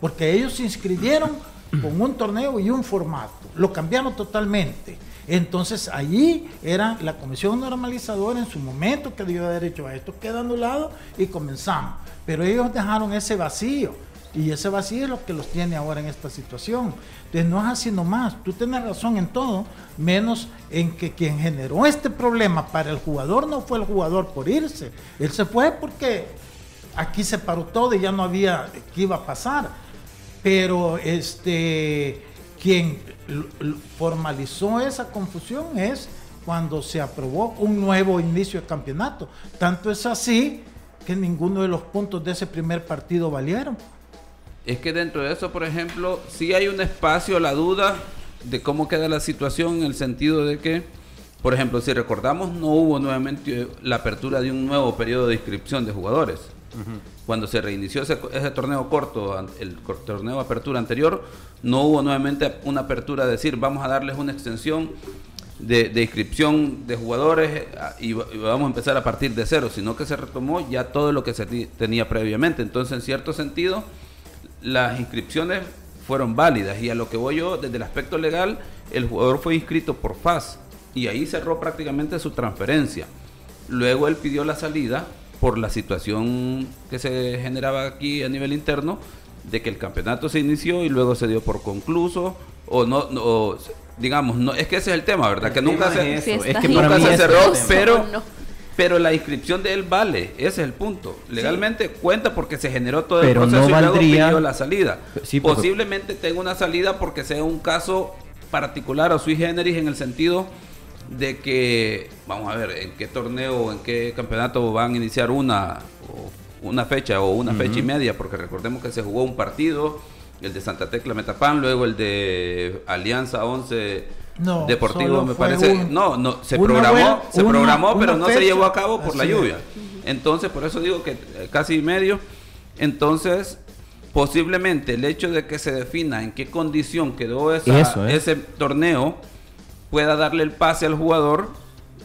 porque ellos se inscribieron [clears throat] con un torneo y un formato. Lo cambiaron totalmente. Entonces allí era la comisión normalizadora en su momento que dio derecho a esto, queda anulado y comenzamos. Pero ellos dejaron ese vacío y ese vacío es lo que los tiene ahora en esta situación. Entonces no es así nomás, tú tienes razón en todo, menos en que quien generó este problema para el jugador no fue el jugador por irse, él se fue porque aquí se paró todo y ya no había qué iba a pasar. Pero este quien formalizó esa confusión es cuando se aprobó un nuevo inicio de campeonato. Tanto es así que ninguno de los puntos de ese primer partido valieron. Es que dentro de eso, por ejemplo, sí hay un espacio a la duda de cómo queda la situación en el sentido de que, por ejemplo, si recordamos, no hubo nuevamente la apertura de un nuevo periodo de inscripción de jugadores. Cuando se reinició ese, torneo corto, el torneo de apertura anterior, no hubo nuevamente una apertura de decir vamos a darles una extensión de, inscripción de jugadores eh, y, vamos a empezar a partir de cero, sino que se retomó ya todo lo que se tenía previamente. Entonces, en cierto sentido, las inscripciones fueron válidas y a lo que voy yo, desde el aspecto legal, el jugador fue inscrito por FAS y ahí cerró prácticamente su transferencia. Luego él pidió la salida por la situación que se generaba aquí a nivel interno, de que el campeonato se inició y luego se dio por concluso, o no, digamos, no, es que ese es el tema, ¿verdad? que nunca se, es, que nunca se cerró, pero, pero la inscripción de él vale, ese es el punto. Legalmente cuenta porque se generó todo el proceso y luego pidió la salida. Posiblemente tenga una salida porque sea un caso particular o sui generis en el sentido de que, vamos a ver, en qué torneo, en qué campeonato van a iniciar una, una fecha o una fecha y media, porque recordemos que se jugó un partido, el de Santa Tecla Metapan, luego el de Alianza 11 Deportivo, me parece. no, no, se programó, se programó, pero no se llevó a cabo por la lluvia. Entonces, por eso digo que eh, casi medio. Entonces, posiblemente el hecho de que se defina en qué condición quedó ese torneo pueda darle el pase al jugador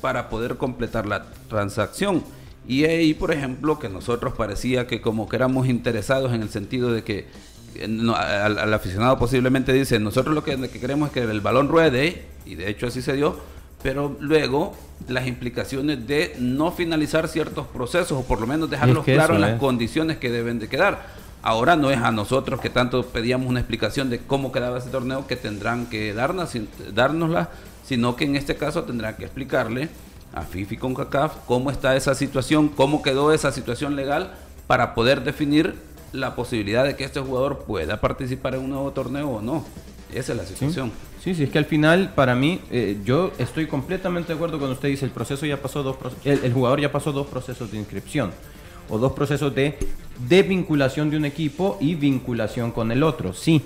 para poder completar la transacción. Y ahí, por ejemplo, que nosotros parecía que como que éramos interesados en el sentido de que al, aficionado posiblemente dice, nosotros lo que, queremos es que el balón ruede, y de hecho así se dio, pero luego las implicaciones de no finalizar ciertos procesos, o por lo menos dejarlos claros en las condiciones que deben de quedar. Ahora no es a nosotros que tanto pedíamos una explicación de cómo quedaba ese torneo que tendrán que darnos, dárnosla sino que en este caso tendrá que explicarle a FIFI con CACAF cómo está esa situación, cómo quedó esa situación legal para poder definir la posibilidad de que este jugador pueda participar en un nuevo torneo o no. Esa es la situación. Sí, sí, es que al final, para mí, eh, yo estoy completamente de acuerdo cuando usted dice el proceso ya pasó dos el, el, jugador ya pasó dos procesos de inscripción o dos procesos de desvinculación de un equipo y vinculación con el otro, sí,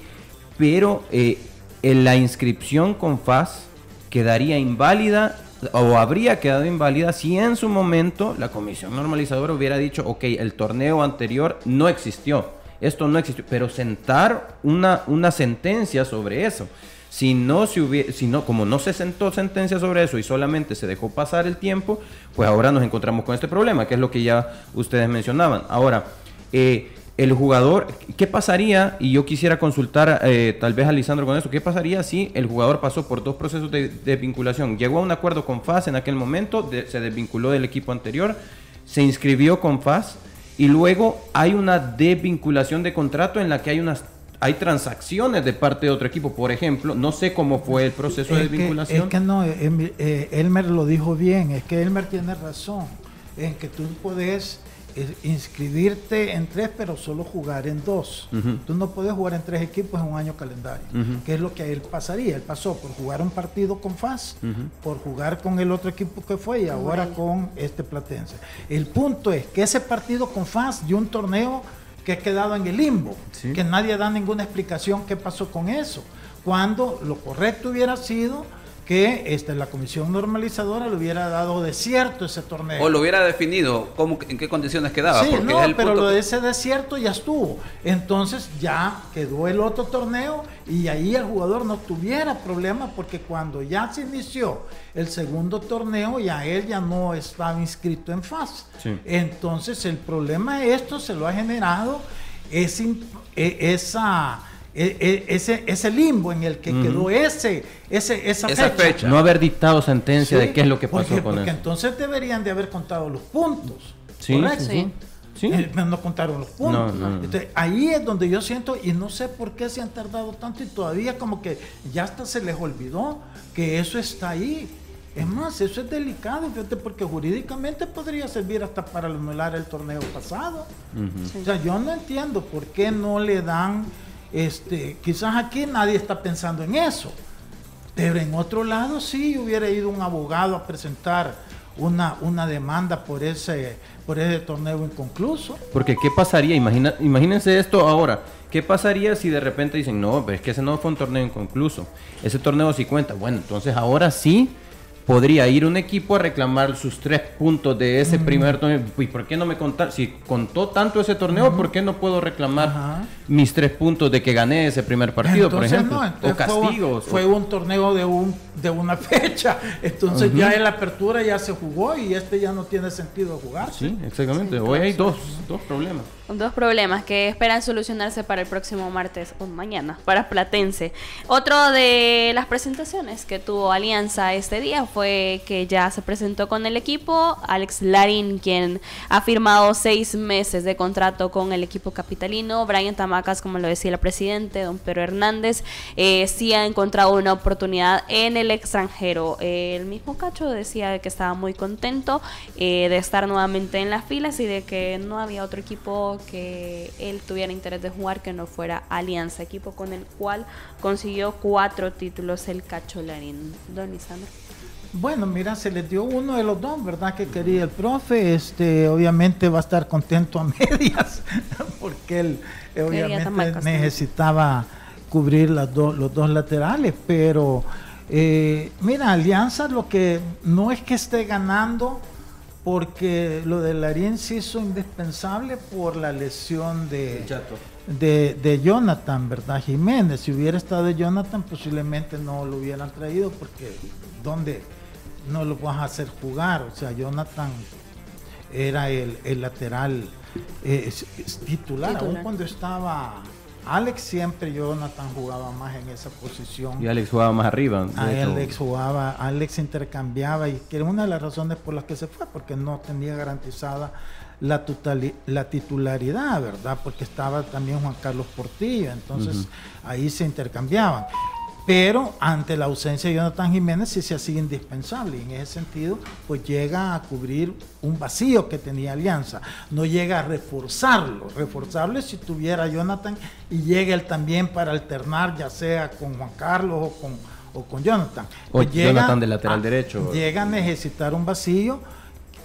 pero eh, en la inscripción con FAS quedaría inválida o habría quedado inválida si en su momento la comisión normalizadora hubiera dicho, ok, el torneo anterior no existió, esto no existió, pero sentar una, una sentencia sobre eso. Si no, se hubiera, si no, como no se sentó sentencia sobre eso y solamente se dejó pasar el tiempo, pues ahora nos encontramos con este problema, que es lo que ya ustedes mencionaban. Ahora, eh, el jugador, ¿qué pasaría? Y yo quisiera consultar eh, tal vez a Lisandro con eso, ¿qué pasaría si el jugador pasó por dos procesos de desvinculación? Llegó a un acuerdo con FAS en aquel momento, se desvinculó del equipo anterior, se inscribió con FAS y luego hay una desvinculación de contrato en la que hay unas hay transacciones de parte de otro equipo, por ejemplo, no sé cómo fue el proceso de desvinculación. es que no, eh, Elmer lo dijo bien, es que Elmer tiene razón en que tú puedes inscribirte en tres, pero solo jugar en dos. Tú no puedes jugar en tres equipos en un año calendario, que es lo que a él pasaría. Él pasó por jugar un partido con FAS, por jugar con el otro equipo que fue y ahora con este Platense. El punto es que ese partido con FAS dio un torneo que ha quedado en el limbo, que nadie da ninguna explicación qué pasó con eso, cuando lo correcto hubiera sido que este, la comisión normalizadora le hubiera dado desierto ese torneo. O lo hubiera definido cómo, en qué condiciones quedaba. Sí, no, pero lo de ese desierto ya estuvo. Entonces ya quedó el otro torneo y ahí el jugador no tuviera problema porque cuando ya se inició el segundo torneo ya él ya no estaba inscrito en FAS. Entonces el problema de esto se lo ha generado e, esa ese, ese limbo en el que quedó ese, ese, esa, fecha. No haber dictado sentencia de qué es lo que pasó con Porque entonces deberían de haber contado los puntos. Sí, sí. sí. Eh, no contaron los puntos. ahí es donde yo siento, y no sé por qué se han tardado tanto y todavía como que ya hasta se les olvidó que eso está ahí. Es más, eso es delicado, fíjate, porque jurídicamente podría servir hasta para anular el torneo pasado. O sea, yo no entiendo por qué no le dan este, quizás aquí nadie está pensando en eso, pero en otro lado sí hubiera ido un abogado a presentar una, una demanda por ese, por ese torneo inconcluso. Porque ¿qué pasaría? Imagina, imagínense esto ahora. ¿Qué pasaría si de repente dicen, no, pero es que ese no fue un torneo inconcluso? Ese torneo sí cuenta. Bueno, entonces ahora sí podría ir un equipo a reclamar sus tres puntos de ese primer torneo. ¿Y por qué no me contar? Si contó tanto ese torneo, ¿por qué no puedo reclamar mis tres puntos de que gané ese primer partido, por ejemplo? o castigos. Fue, un torneo de un de una [laughs] fecha. Entonces ya en la apertura ya se jugó y este ya no tiene sentido jugar. Sí, exactamente. Hoy hay dos, dos problemas. Dos problemas que esperan solucionarse para el próximo martes o mañana, para Platense. Otro de las presentaciones que tuvo Alianza este día fue que ya se presentó con el equipo. Alex Larin, quien ha firmado seis meses de contrato con el equipo capitalino. Brian Tamacas, como lo decía el presidente, don Pedro Hernández, eh, sí ha encontrado una oportunidad en el extranjero. el mismo Cacho decía que estaba muy contento eh, de estar nuevamente en las filas y de que no había otro equipo que él tuviera interés de jugar que no fuera Alianza, equipo con el cual consiguió cuatro títulos el Cacho Larín. Don Lisandro. Bueno, mira, se le dio uno de los dos, ¿verdad? Que quería el profe. Este, obviamente va a estar contento a [laughs] medias, porque él obviamente necesitaba cubrir las los dos laterales, pero eh, mira, Alianza lo que no es que esté ganando, porque lo de Larín se hizo indispensable por la lesión de, de, Jonathan, ¿verdad? Jiménez. Si hubiera estado de Jonathan, posiblemente no lo hubieran traído, porque ¿dónde no lo vas a hacer jugar? O sea, Jonathan era el, lateral eh, titular, aún cuando estaba Alex siempre Jonathan jugaba más en esa posición. Y Alex jugaba más arriba. Alex jugaba, Alex intercambiaba y que era una de las razones por las que se fue, porque no tenía garantizada la, la titularidad, ¿verdad? Porque estaba también Juan Carlos Portillo, entonces ahí se intercambiaban. Pero ante la ausencia de Jonathan Jiménez sí se hacía indispensable y en ese sentido pues llega a cubrir un vacío que tenía Alianza, no llega a reforzarlo, reforzarlo si tuviera Jonathan y llega él también para alternar ya sea con Juan Carlos o con, o con Jonathan. O pues Jonathan de lateral derecho. Llega a necesitar un vacío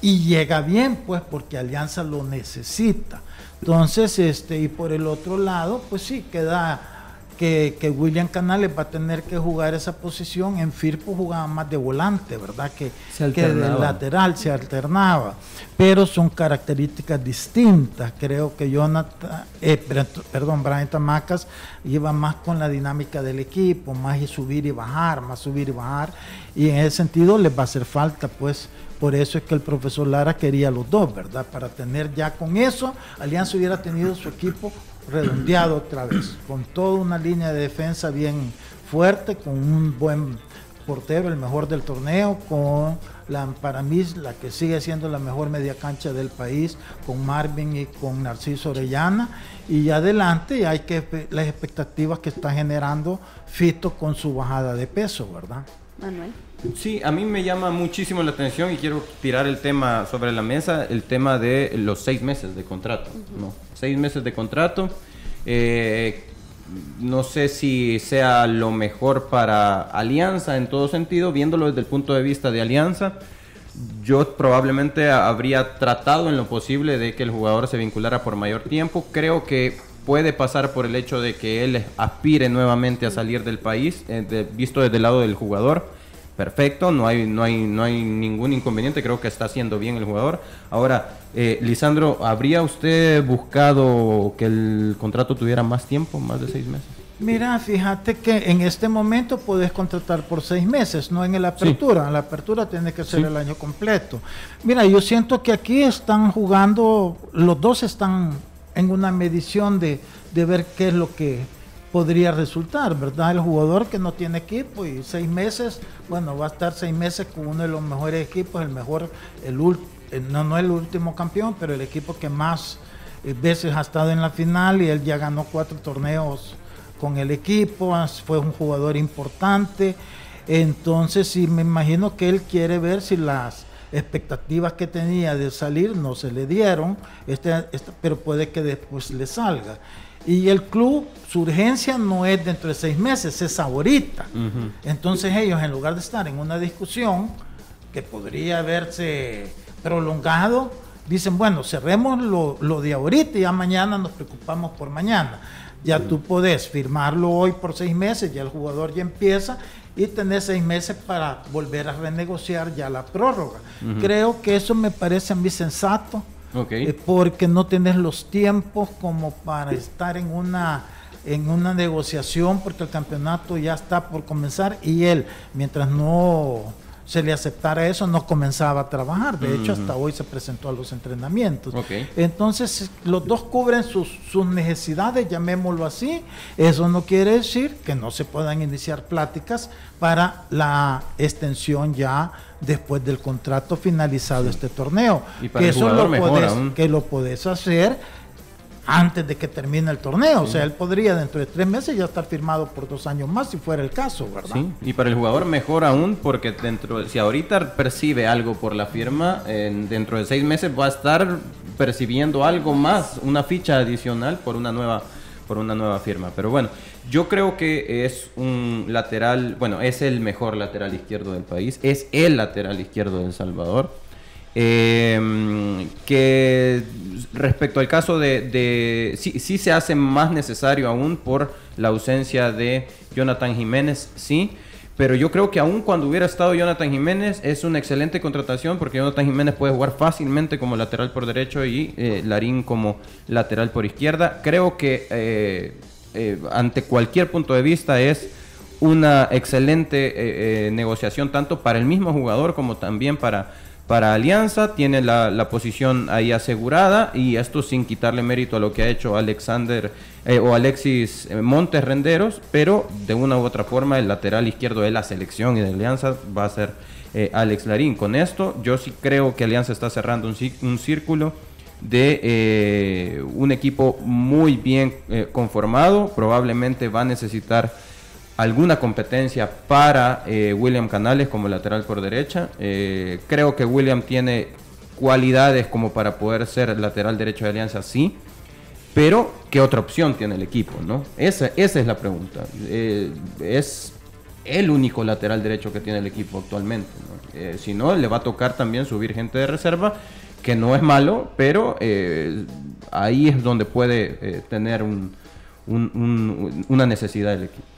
y llega bien pues porque Alianza lo necesita. Entonces, este, y por el otro lado, pues sí, queda que, que, William Canales va a tener que jugar esa posición. En Firpo jugaba más de volante, ¿verdad? Que, que de lateral se alternaba. Pero son características distintas. Creo que Jonathan, eh, perdón, Brian Tamacas lleva más con la dinámica del equipo, más subir y bajar, más subir y bajar. Y en ese sentido les va a hacer falta, pues. Por eso es que el profesor Lara quería los dos, ¿verdad? Para tener ya con eso, Alianza hubiera tenido su equipo redondeado otra vez, con toda una línea de defensa bien fuerte, con un buen portero, el mejor del torneo, con la, para mí la que sigue siendo la mejor media cancha del país, con Marvin y con Narciso Orellana, y adelante hay que las expectativas que está generando Fito con su bajada de peso, ¿verdad? Manuel. Sí, a mí me llama muchísimo la atención y quiero tirar el tema sobre la mesa, el tema de los seis meses de contrato. ¿no? Seis meses de contrato. Eh, no sé si sea lo mejor para Alianza en todo sentido, viéndolo desde el punto de vista de Alianza. Yo probablemente habría tratado en lo posible de que el jugador se vinculara por mayor tiempo. Creo que puede pasar por el hecho de que él aspire nuevamente a salir del país, eh, visto desde el lado del jugador perfecto, no hay, no, hay, no hay ningún inconveniente, creo que está haciendo bien el jugador. Ahora, eh, Lisandro, ¿habría usted buscado que el contrato tuviera más tiempo, más de seis meses? Mira, fíjate que en este momento puedes contratar por seis meses, no en la apertura. En la apertura tiene que ser el año completo. Mira, yo siento que aquí están jugando, los dos están en una medición de, de ver qué es lo que podría resultar, ¿verdad? El jugador que no tiene equipo y seis meses, bueno, va a estar seis meses con uno de los mejores equipos, el mejor, el, no, no el último campeón, pero el equipo que más eh, veces ha estado en la final y él ya ganó cuatro torneos con el equipo, fue un jugador importante, entonces sí me imagino que él quiere ver si las expectativas que tenía de salir no se le dieron, este, este pero puede que después le salga. Y el club, su urgencia no es dentro de seis meses, es ahorita. Entonces ellos, en lugar de estar en una discusión que podría haberse prolongado, dicen, bueno, cerremos lo, lo de ahorita y ya mañana nos preocupamos por mañana. Ya tú podés firmarlo hoy por seis meses, ya el jugador ya empieza y tener seis meses para volver a renegociar ya la prórroga. Creo que eso me parece a mí sensato Porque no tienes los tiempos como para estar en una en una negociación porque el campeonato ya está por comenzar y él mientras no se le aceptara eso, no comenzaba a trabajar. De hecho, hasta hoy se presentó a los entrenamientos. Entonces, los dos cubren sus, sus, necesidades, llamémoslo así. Eso no quiere decir que no se puedan iniciar pláticas para la extensión ya después del contrato finalizado este torneo. Y para que eso lo que lo podés hacer antes de que termine el torneo. O sea, él podría dentro de tres meses ya estar firmado por dos años más si fuera el caso, ¿verdad? Sí, y para el jugador mejor aún porque dentro, si ahorita percibe algo por la firma, dentro de seis meses va a estar percibiendo algo más, una ficha adicional por una nueva por una nueva firma. Pero bueno, yo creo que es un lateral, bueno, es el mejor lateral izquierdo del país, es el lateral izquierdo de El Salvador. Eh, que respecto al caso de, de sí, sí, se hace más necesario aún por la ausencia de Jonathan Jiménez, sí, pero yo creo que aún cuando hubiera estado Jonathan Jiménez es una excelente contratación porque Jonathan Jiménez puede jugar fácilmente como lateral por derecho y eh, Larín como lateral por izquierda. Creo que eh, eh, ante cualquier punto de vista es una excelente negociación tanto para el mismo jugador como también para para Alianza, tiene la, posición ahí asegurada y esto sin quitarle mérito a lo que ha hecho Alexander eh, o Alexis eh, Montes Renderos, pero de una u otra forma el lateral izquierdo de la selección y de Alianza va a ser eh, Alex Larín. Con esto yo sí creo que Alianza está cerrando un, un círculo de un equipo muy bien conformado, probablemente va a necesitar alguna competencia para eh, William Canales como lateral por derecha. Eh, creo que William tiene cualidades como para poder ser lateral derecho de Alianza, sí. Pero, ¿qué otra opción tiene el equipo? ¿no? Esa, esa es la pregunta. Eh, es el único lateral derecho que tiene el equipo actualmente. si no, le va a tocar también subir gente de reserva, que no es malo, pero ahí es donde puede tener un, una necesidad del equipo.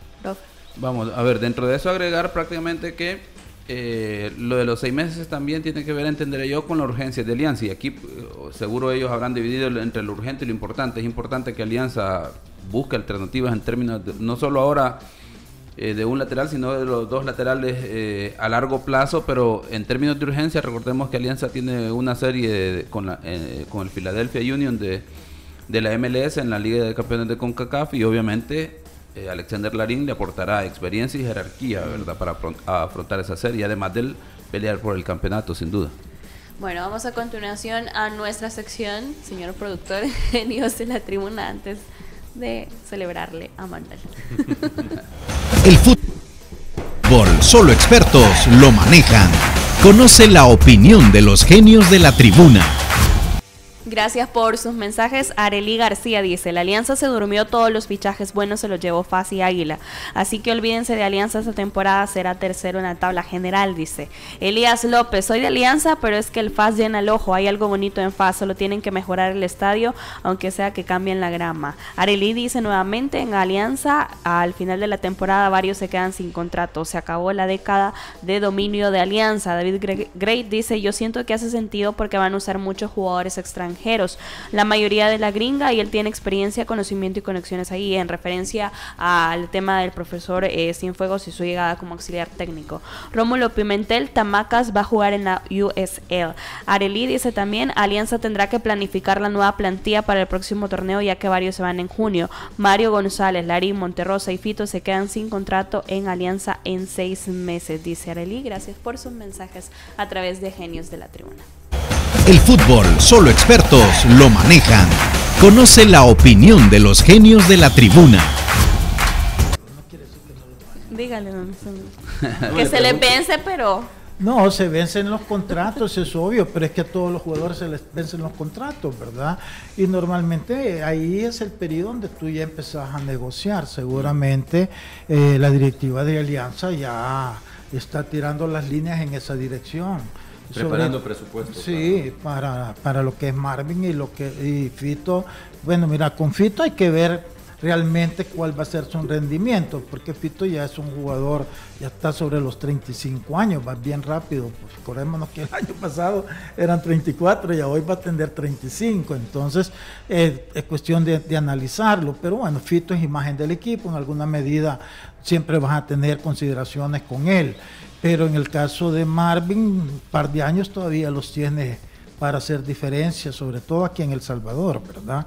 Vamos, a ver, dentro de eso agregar prácticamente que eh, lo de los seis meses también tiene que ver, entenderé yo, con la urgencia de Alianza. Y aquí eh, seguro ellos habrán dividido entre lo urgente y lo importante. Es importante que Alianza busque alternativas en términos, no solo ahora eh, de un lateral, sino de los dos laterales a largo plazo. Pero en términos de urgencia, recordemos que Alianza tiene una serie con, la, con el Philadelphia Union de, de la MLS en la Liga de Campeones de CONCACAF y obviamente eh, Alexander Larín le aportará experiencia y jerarquía, ¿verdad? Para afrontar esa serie, además de pelear por el campeonato, sin duda. Bueno, vamos a continuación a nuestra sección, señor productor, [laughs] genios de la tribuna, antes de celebrarle a Manuel. [laughs] el fútbol, solo expertos lo manejan. Conoce la opinión de los genios de la tribuna. Gracias por sus mensajes. Areli García dice, la Alianza se durmió, todos los fichajes buenos se los llevó Faz y Águila. Así que olvídense de Alianza esta temporada, será tercero en la tabla general, dice. Elías López, soy de Alianza, pero es que el Faz llena el ojo, hay algo bonito en Faz, solo tienen que mejorar el estadio, aunque sea que cambien la grama. Areli dice nuevamente, en Alianza, al final de la temporada varios se quedan sin contrato, se acabó la década de dominio de Alianza. David Great dice, yo siento que hace sentido porque van a usar muchos jugadores extranjeros la mayoría de la gringa, y él tiene experiencia, conocimiento y conexiones ahí, en referencia al tema del profesor eh, Cienfuegos y su llegada como auxiliar técnico. Rómulo Pimentel, Tamacas va a jugar en la USL. Areli dice también, Alianza tendrá que planificar la nueva plantilla para el próximo torneo, ya que varios se van en junio. Mario González, Larín, Monterrosa y Fito se quedan sin contrato en Alianza en seis meses, dice Areli. Gracias por sus mensajes a través de Genios de la Tribuna. El fútbol, solo expertos lo manejan. Conoce la opinión de los genios de la tribuna. Dígale, [laughs] que se le vence, pero... No, se vencen los contratos, es obvio, pero es que a todos los jugadores se les vencen los contratos, ¿verdad? Y normalmente ahí es el periodo donde tú ya empezás a negociar. Seguramente eh, la directiva de Alianza ya está tirando las líneas en esa dirección. Preparando presupuesto. Sí, para, para, lo que es Marvin y lo que y Fito. Bueno, mira, con Fito hay que ver realmente cuál va a ser su rendimiento, porque Fito ya es un jugador, ya está sobre los 35 años, va bien rápido. Pues acordémonos que el año pasado eran 34 y hoy va a tener 35, entonces es cuestión de, de, analizarlo. Pero bueno, Fito es imagen del equipo, en alguna medida siempre vas a tener consideraciones con él pero en el caso de Marvin, un par de años todavía los tiene para hacer diferencia, sobre todo aquí en El Salvador, ¿verdad?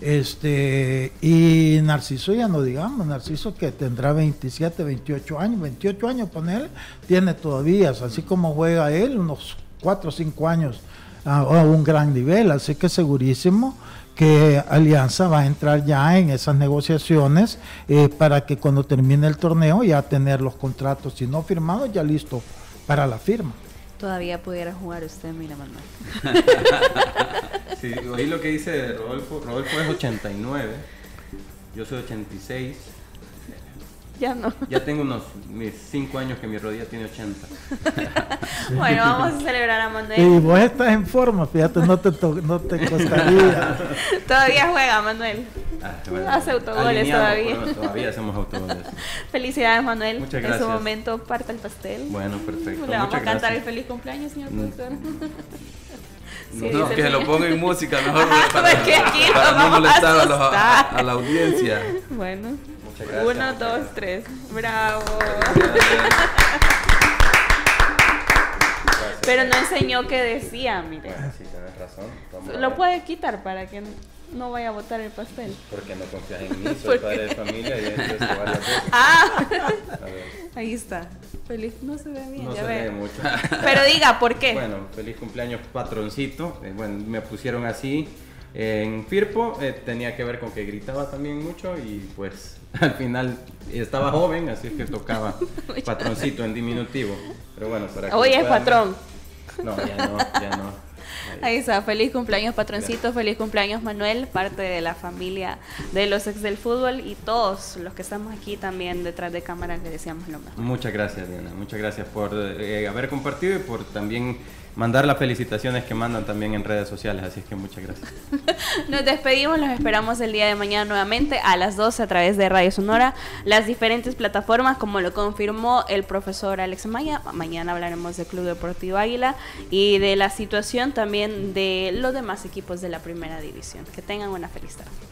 Este, y Narciso ya no digamos, Narciso que tendrá 27, 28 años, 28 años él, tiene todavía, así como juega él, unos 4 o 5 años a un gran nivel, así que segurísimo que Alianza va a entrar ya en esas negociaciones eh, para que cuando termine el torneo ya tener los contratos, si no firmados, ya listo para la firma. Todavía pudiera jugar usted, mira Manuel. [laughs] sí, oí lo que dice Rodolfo. Rodolfo es 89, yo soy 86. Ya no. Ya tengo unos mis 5 años que mi rodilla tiene 80. [laughs] bueno, vamos a celebrar a Manuel. Y vos estás en forma, fíjate, no te, no te costaría. [laughs] todavía juega, Manuel. Ah, Hace autogoles todavía. todavía hacemos autogoles. [laughs] Felicidades, Manuel. Muchas gracias. En su momento parta el pastel. Bueno, perfecto. Le vamos a cantar el feliz cumpleaños, señor mm. productor. Sí, no, que se lo ponga en música mejor para, para no molestar a, a, la audiencia. Bueno. Uno, dos, tres. Bravo. Pero no enseñó qué decía, mire. Sí, tienes razón. Lo puede quitar para que no vaya a botar el pastel. Porque no confías en mí, soy [laughs] padre de familia y he hecho varias veces. Ah, ahí está. Feliz, no se ve bien, no ya se ve mucho. Pero diga, ¿por qué? Bueno, feliz cumpleaños patroncito. Eh, bueno, me pusieron así. En Firpo eh, tenía que ver con que gritaba también mucho y pues [laughs] al final estaba joven, así que tocaba [laughs] patroncito en diminutivo. Pero bueno, para que Hoy es patrón. No, ya no, ya no. [laughs] Ahí. está, feliz cumpleaños patroncito, feliz cumpleaños Manuel, parte de la familia de los ex del fútbol y todos los que estamos aquí también detrás de cámaras le deseamos lo mejor. Muchas gracias Diana, muchas gracias por eh, haber compartido y por también mandar las felicitaciones que mandan también en redes sociales, así es que muchas gracias. [laughs] Nos despedimos, los esperamos el día de mañana nuevamente a las 12 a través de Radio Sonora, las diferentes plataformas, como lo confirmó el profesor Alex Maya. Mañana hablaremos del Club Deportivo Águila y de la situación también de los demás equipos de la primera división. Que tengan una feliz tarde.